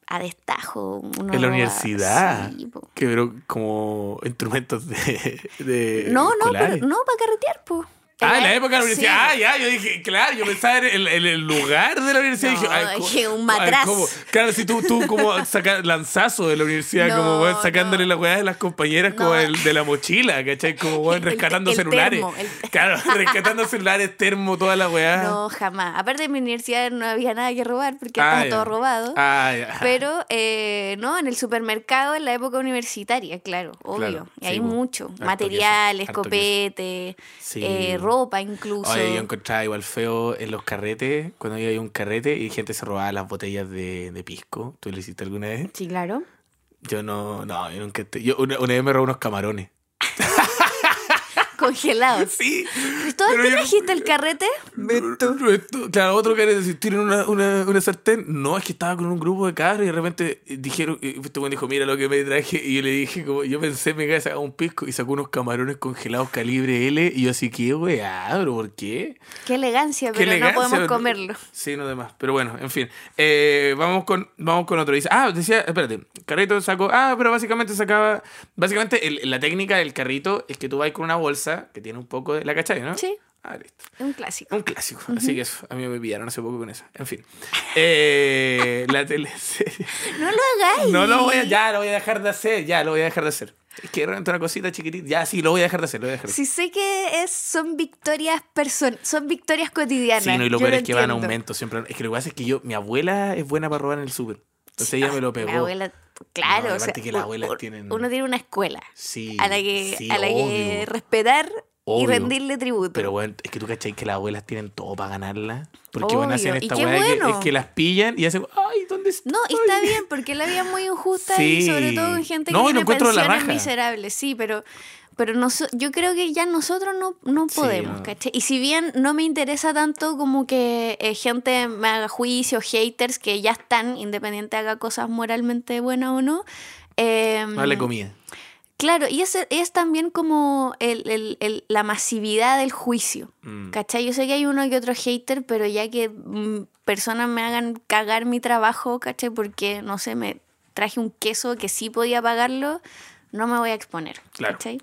a destajo. Uno en la universidad. Sí, que pero como instrumentos de. de no, no, pero, no, para carretear, pues. Ah, en la época de la universidad. Sí. Ah, ya, yo dije, claro, yo pensaba en el, en el lugar de la universidad. No, dije, ay, ¿cómo- dije, un matraz. Claro, si tú, tú como saca, lanzazo de la universidad, No, como sacándole no. la weá de las compañeras, como el, de la mochila, ¿cachai? Como weón, El- rescatando el celulares. termo, Claro, rescatando celulares, termo, toda la weá. No, jamás. Aparte de mi universidad no había nada que robar porque Ah, estaba todo robado. Ah. Pero, eh, no, en el supermercado en la época universitaria, claro, obvio. Claro, y hay po. mucho. Harto Material, queso, escopete, Sí. eh, ropa incluso. Oye, yo encontraba igual feo en los carretes, cuando iba a un carrete y gente se robaba las botellas de, de pisco. ¿Tú lo hiciste alguna vez? Sí, claro. Yo no, no, yo nunca. te- Yo una, una vez me robé unos camarones. Congelados. Sí. ¿Cristóbal, pero ¿qué trajiste el carrete? Esto- Claro, otro carrete, si tienen una, una, una sartén. No, es que estaba con un grupo de cabros y de repente dijeron, y este güey dijo, mira lo que me traje. Y yo le dije, como, yo pensé, me iba a sacar un pisco y sacó unos camarones congelados calibre L. Y yo así, ¿qué weá? ¿Pero por qué? Qué elegancia, Qué pero elegancia, no podemos pero- comerlo. Sí, no demás. Pero bueno, en fin. Eh, vamos, con, vamos con otro. Dice, ah, decía, espérate, carrito sacó. Ah, pero básicamente sacaba. Básicamente, el- la técnica del carrito es que tú vas con una bolsa que tiene un poco de. ¿La cachai, no? Sí, Ah, listo. un clásico. Un clásico. Así que eso, a mí me pillaron hace poco con eso. En fin. Eh, la teleserie. No lo hagáis. No lo voy a. Ya, lo voy a dejar de hacer. Ya, lo voy a dejar de hacer. Es que realmente una cosita chiquitita. Ya, sí, lo voy a dejar de hacer. Lo voy a dejar de hacer. Sí sé que es, son victorias person son victorias cotidianas. Sí, no, y lo yo peor es que van a aumento siempre. Es que lo que pasa es que yo, mi abuela es buena para robar en el súper. Entonces ella me lo pegó. Mi abuela, claro, No, o sea, que las abuelas tienen- uno tiene una escuela Sí. a la que, sí, a la que obvio. respetar y rendirle tributo. Pero bueno, es que tú cachai que las abuelas tienen todo para ganarla. Porque Obvio, y esta weá de que, bueno. es que las pillan y hacen, ay, ¿dónde está? No, y está bien, porque la vida es muy injusta y sobre todo con gente No, que tiene pensiones miserables, sí, pero, pero noso- yo creo que ya nosotros no, no Sí, podemos, no. ¿cachai? Y si bien no me interesa tanto como que eh, gente me haga juicio, haters que ya están, independiente haga cosas moralmente buenas o no, eh, Dale comida. Claro, y es, es también como el- el- el- la masividad del juicio. Mm. ¿Cachai? Yo sé que hay uno que otro hater, pero ya que mm, personas me hagan cagar mi trabajo, ¿cachai? Porque, no sé, me traje un queso que sí podía pagarlo, no me voy a exponer. Claro. ¿Cachai?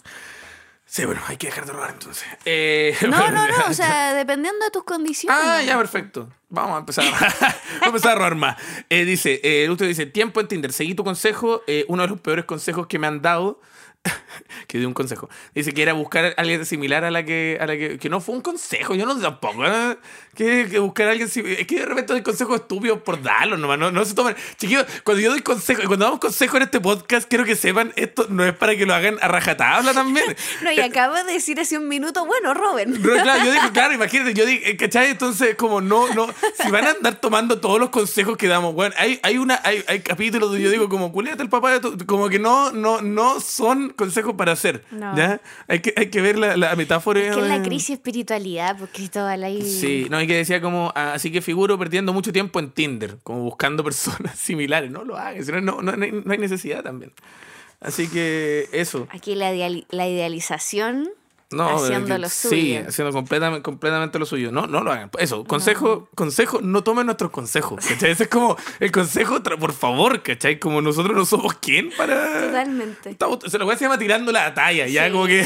Sí, bueno, hay que dejar de robar entonces. Eh, No, bueno, no, no, o sea, dependiendo de tus condiciones. Ah, ya, perfecto. Vamos a empezar a, vamos a, empezar a robar más. Eh, dice, eh, usted dice, tiempo en Tinder. Seguí tu consejo, eh, uno de los peores consejos que me han dado. que dio un consejo. Dice que era buscar a alguien similar a la que, a la que, que no fue un consejo, yo no tampoco. ¿eh? Que, que buscar a alguien similar. Es que de repente doy consejos estúpidos por darlos nomás. No, no se toman. Chiquillos, cuando yo doy consejos, cuando damos consejos en este podcast, quiero que sepan, esto no es para que lo hagan a rajatabla también. No, y acabo de decir hace un minuto, bueno, Robin. No, claro, yo digo, claro, imagínate, yo digo, eh, ¿cachai? Entonces, como no, no, si van a andar tomando todos los consejos que damos, bueno, hay, hay una, hay, hay capítulos donde yo digo, como, culéate el papá de tu, como que no, no, no son consejos para hacer, No. ¿ya? Hay que, hay que ver la, la metáfora. Es que es la crisis espiritualidad, pues Cristóbal ahí. Sí, no, y que decía como, ah, así que figuro perdiendo mucho tiempo en Tinder, como buscando personas similares, no lo hagan, si no, no, no, hay- no hay necesidad también. Así que eso. Aquí la, la idealización No, haciendo que- lo suyo. Sí, haciendo completamente, completamente lo suyo. No, no lo hagan. Eso, consejo, consejo, no tomen nuestros consejos. ¿Cachai? Ese es como el consejo, por favor, ¿cachai? Como nosotros no somos quién para. Totalmente. Estamos- se lo voy a llama tirando la talla, ya Sí. como que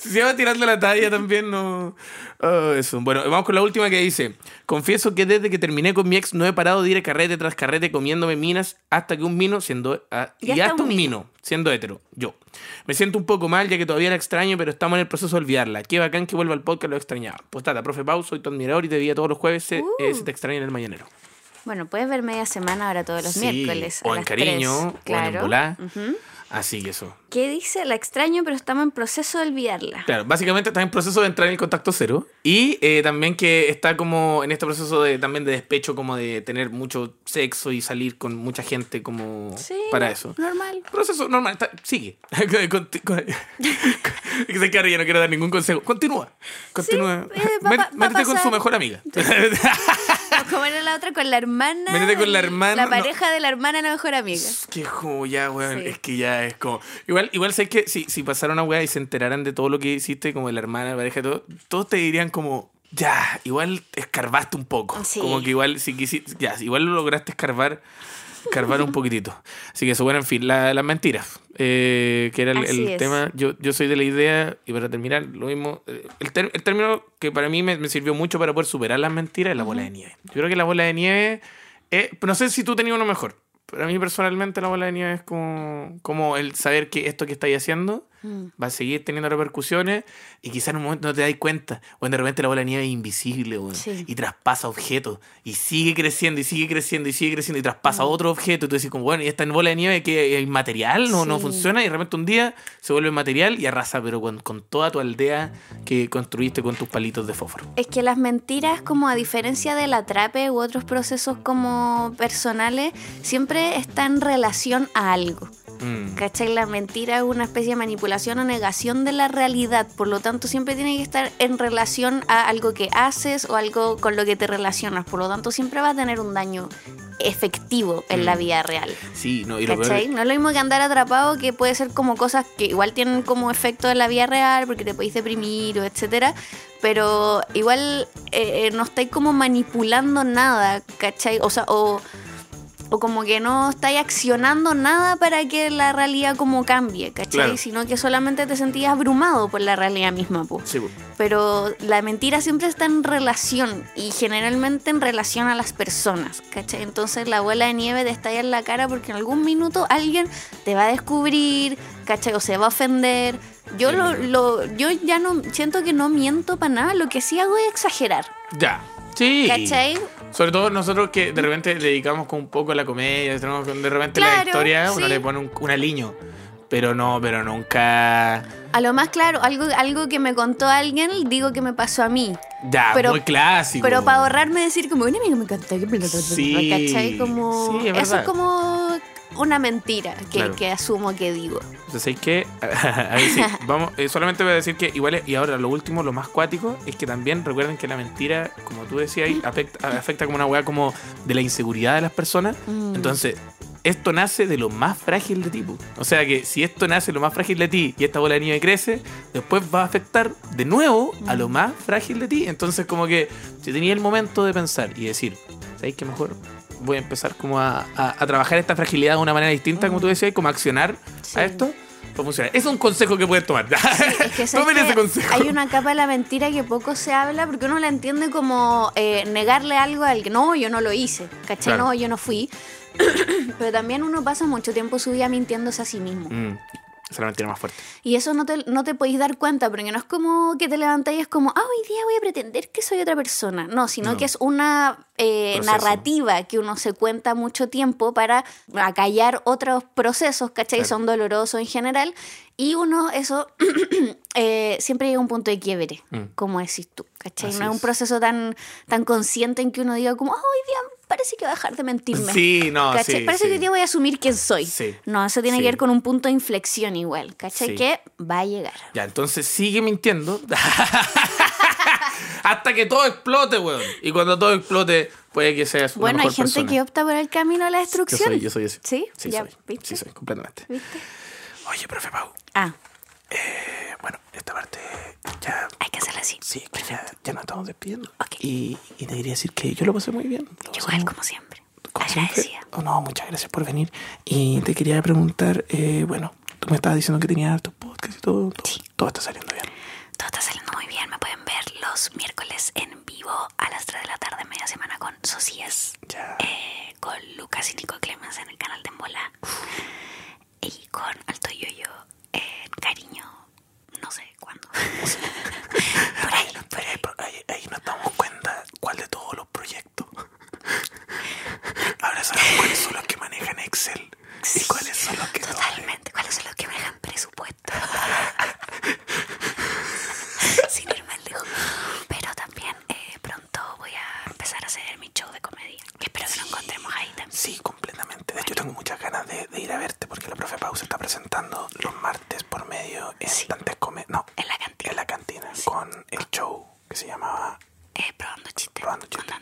si se llama tirando la talla también no. Ah, eso. Bueno, vamos con la última que dice: Confieso que desde que terminé con mi ex no he parado de ir a carrete tras carrete comiéndome minas hasta que un mino siendo ah, Y y, hasta un mino. mino siendo hetero, yo. Me siento un poco mal ya que todavía la extraño, pero estamos en el proceso de olvidarla. Qué bacán que vuelva al podcast, lo extrañaba. Postata, profe Pau, soy tu admirador y te veía todos los jueves, se, Uh. eh, se te extraña en el mañanero. Bueno, puedes ver media semana ahora todos los Sí, miércoles. a o en las cariño, tres. o en Claro. volá. Ujú. Así que eso. ¿Qué dice? La extraño, pero estamos en proceso de olvidarla. Claro, básicamente está en proceso de entrar en el contacto cero y eh, también que está como en este proceso de también de despecho, como de tener mucho sexo y salir con mucha gente como Sí, para eso. Normal. Proceso normal, está- sigue. Se carga, yo no quiero dar ningún consejo. Continúa. Continúa. eh, va a Métete con su mejor amiga. Como era la otra con la hermana. Métete con la hermana, La no. pareja de la hermana, la mejor amiga. que como ya, weón, Sí. es que ya es como. Igual, igual sé que si, si pasara una weá y se enteraran de todo lo que hiciste, como de la hermana, la pareja, todo, todos te dirían como. Ya, igual escarbaste un poco. Sí. Como que igual, si quisiste, ya, igual lo lograste escarbar, escarbar un poquitito. Así que eso, bueno, en fin, la- las mentiras, eh, que era el, tema. Yo, yo soy de la idea, y para terminar, lo mismo, eh, el, ter- el término que para mí me, me sirvió mucho para poder superar las mentiras es la bola de nieve. Yo creo que la bola de nieve, eh, no sé si tú tenías uno mejor. Pero a mí personalmente la bola de nieve es como, como el saber que esto que estáis haciendo Mm. va a seguir teniendo repercusiones y quizás en un momento no te dais cuenta. O de repente la bola de nieve es invisible weón, Sí. y traspasa objetos y sigue creciendo y sigue creciendo y sigue creciendo y traspasa otro objeto. Y tú decís como, bueno, y esta bola de nieve que es inmaterial, no, no Sí. funciona y de repente un día se vuelve material y arrasa, pero con, con toda tu aldea que construiste con tus palitos de fósforo. Es que las mentiras, como a diferencia del atrape u otros procesos como personales, siempre está en relación a algo. Mm. ¿Cachai? La mentira es una especie de manipulación o negación de la realidad, por lo tanto siempre tiene que estar en relación a algo que haces o algo con lo que te relacionas, por lo tanto siempre va a tener un daño efectivo en la Mm. vida real. Sí, no, y lo peor. No es lo mismo que andar atrapado, que puede ser como cosas que igual tienen como efecto en la vida real, porque te podéis deprimir o etcétera, pero igual eh, eh, no estáis como manipulando nada, ¿cachai? O sea, o, o como que no estáis accionando nada para que la realidad como cambie, ¿cachai? Claro. Sino que solamente te sentías abrumado por la realidad misma, pues Sí, po. pero la mentira siempre está en relación y generalmente en relación a las personas, ¿cachai? Entonces la bola de nieve te estalla en la cara porque en algún minuto alguien te va a descubrir, ¿cachai? O se va a ofender. Yo, lo, lo- yo ya no siento que no miento para nada, lo que sí hago es exagerar, Ya. Sí. ¿cachai? Sobre todo nosotros que de repente le dedicamos con un poco a la comedia, de repente la historia, uno le pone un, un aliño. Pero no, pero nunca. A lo más claro, algo, algo que me contó alguien, digo que me pasó a mí. Ya, Pero- muy clásico. Pero para ahorrarme decir como, una amiga me contó que... Sí, ¿Cachai? Como... sí, es eso es como una mentira que, Claro. que asumo que digo. Entonces que. Sí, vamos. eh, solamente voy a decir que igual. Y ahora lo último, lo más cuático, es que también recuerden que la mentira, como tú decías ahí, afecta, afecta como una weá como de la inseguridad de las personas. Mm. Entonces, esto nace de lo más frágil de ti. O sea que si esto nace de lo más frágil de ti y esta bola de nieve crece, después va a afectar de nuevo a Mm. lo más frágil de ti. Entonces, como que si tenía el momento de pensar y decir, ¿sabéis qué mejor? Voy a empezar como a, a- a trabajar esta fragilidad de una manera distinta, como tú decías, como accionar Sí. a esto. A funcionar. Es un consejo que puedes tomar. Es que, ¿sabes Tomen ese consejo. Hay una capa de la mentira que poco se habla porque uno la entiende como eh, negarle algo al que no, yo no lo hice, ¿cachai? Claro. No, yo no fui. Pero también uno pasa mucho tiempo su vida mintiéndose a sí mismo. Mm, es la mentira más fuerte. Y eso no te, no te podéis dar cuenta, porque no es como que te levantas y es como, ah, hoy día voy a pretender que soy otra persona. No, sino No. que es una eh, narrativa que uno se cuenta mucho tiempo para acallar otros procesos, ¿cachai? Claro. Son dolorosos en general. Y uno, eso, eh, siempre llega a un punto de quiebre, Mm. como decís tú, ¿cachai? Así no es un es. proceso tan, tan consciente en que uno diga como, ah, hoy día parece que voy a dejar de mentirme. Sí, no, ¿Cachai? sí, Parece sí. que hoy día voy a asumir quién soy. Sí. No, eso tiene que ver con un punto de inflexión igual, ¿cachai? Que va a llegar. Ya, entonces sigue mintiendo. Hasta que todo explote, weón. Y cuando todo explote, puede que seas una Bueno, hay mejor gente persona. que opta por el camino a la Yo destrucción. soy, yo soy ese. ¿Sí? Sí, ya, soy. ¿viste? Sí, soy, completamente. ¿Viste? Oye, profe Pau, Ah, Eh, bueno, esta parte ya... Hay que hacerla así. Sí, que ya, ya nos estamos despidiendo. Ok. Y, y te quería decir que yo lo pasé muy bien. Igual, como siempre. como siempre. Oh, no, muchas gracias por venir. Y te quería preguntar, eh, bueno, tú me estabas diciendo que tenías hartos podcasts y todo. Todo, todo está saliendo bien. Todo está saliendo muy bien. Me pueden ver los miércoles en vivo a las 3 de la tarde, media semana con Socias. Ya. eh, con Lucas y Nico Clemens en el canal de Embola. Y con Alto Yoyo en Cariño. No sé cuándo. Por ahí. Pero ahí, por- ahí- ahí nos damos cuenta cuál de todos los proyectos. Ahora sabemos cuáles son los que manejan Excel y cuáles son los que no. Totalmente. ¿Cuáles son los que manejan presupuesto? Sin ir más lejos. Pero también eh, pronto voy a empezar a hacer mi show de comedia. Que espero que nos encontremos ahí también. Sí, hecho, tengo muchas ganas de, de ir a verte porque la profe Pau se está presentando los martes por medio en Sí. Dantes Come... No, En la cantina. en la cantina con el show que se llamaba Eh, probando chistes. Probando chistes.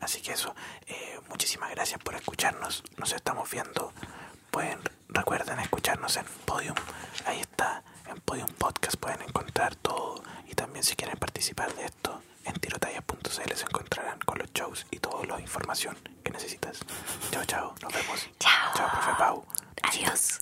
Así que eso, eh, muchísimas gracias por escucharnos. Nos estamos viendo. Pueden, recuerden escucharnos en Podium. Ahí está, en Podium Podcast pueden encontrar todo. Y también si quieren participar de esto, en tirotallas.cl se encontrarán con los shows y toda la información que necesitas. Chao, chao, nos vemos. Chao. Chao, profe Pau. Adiós.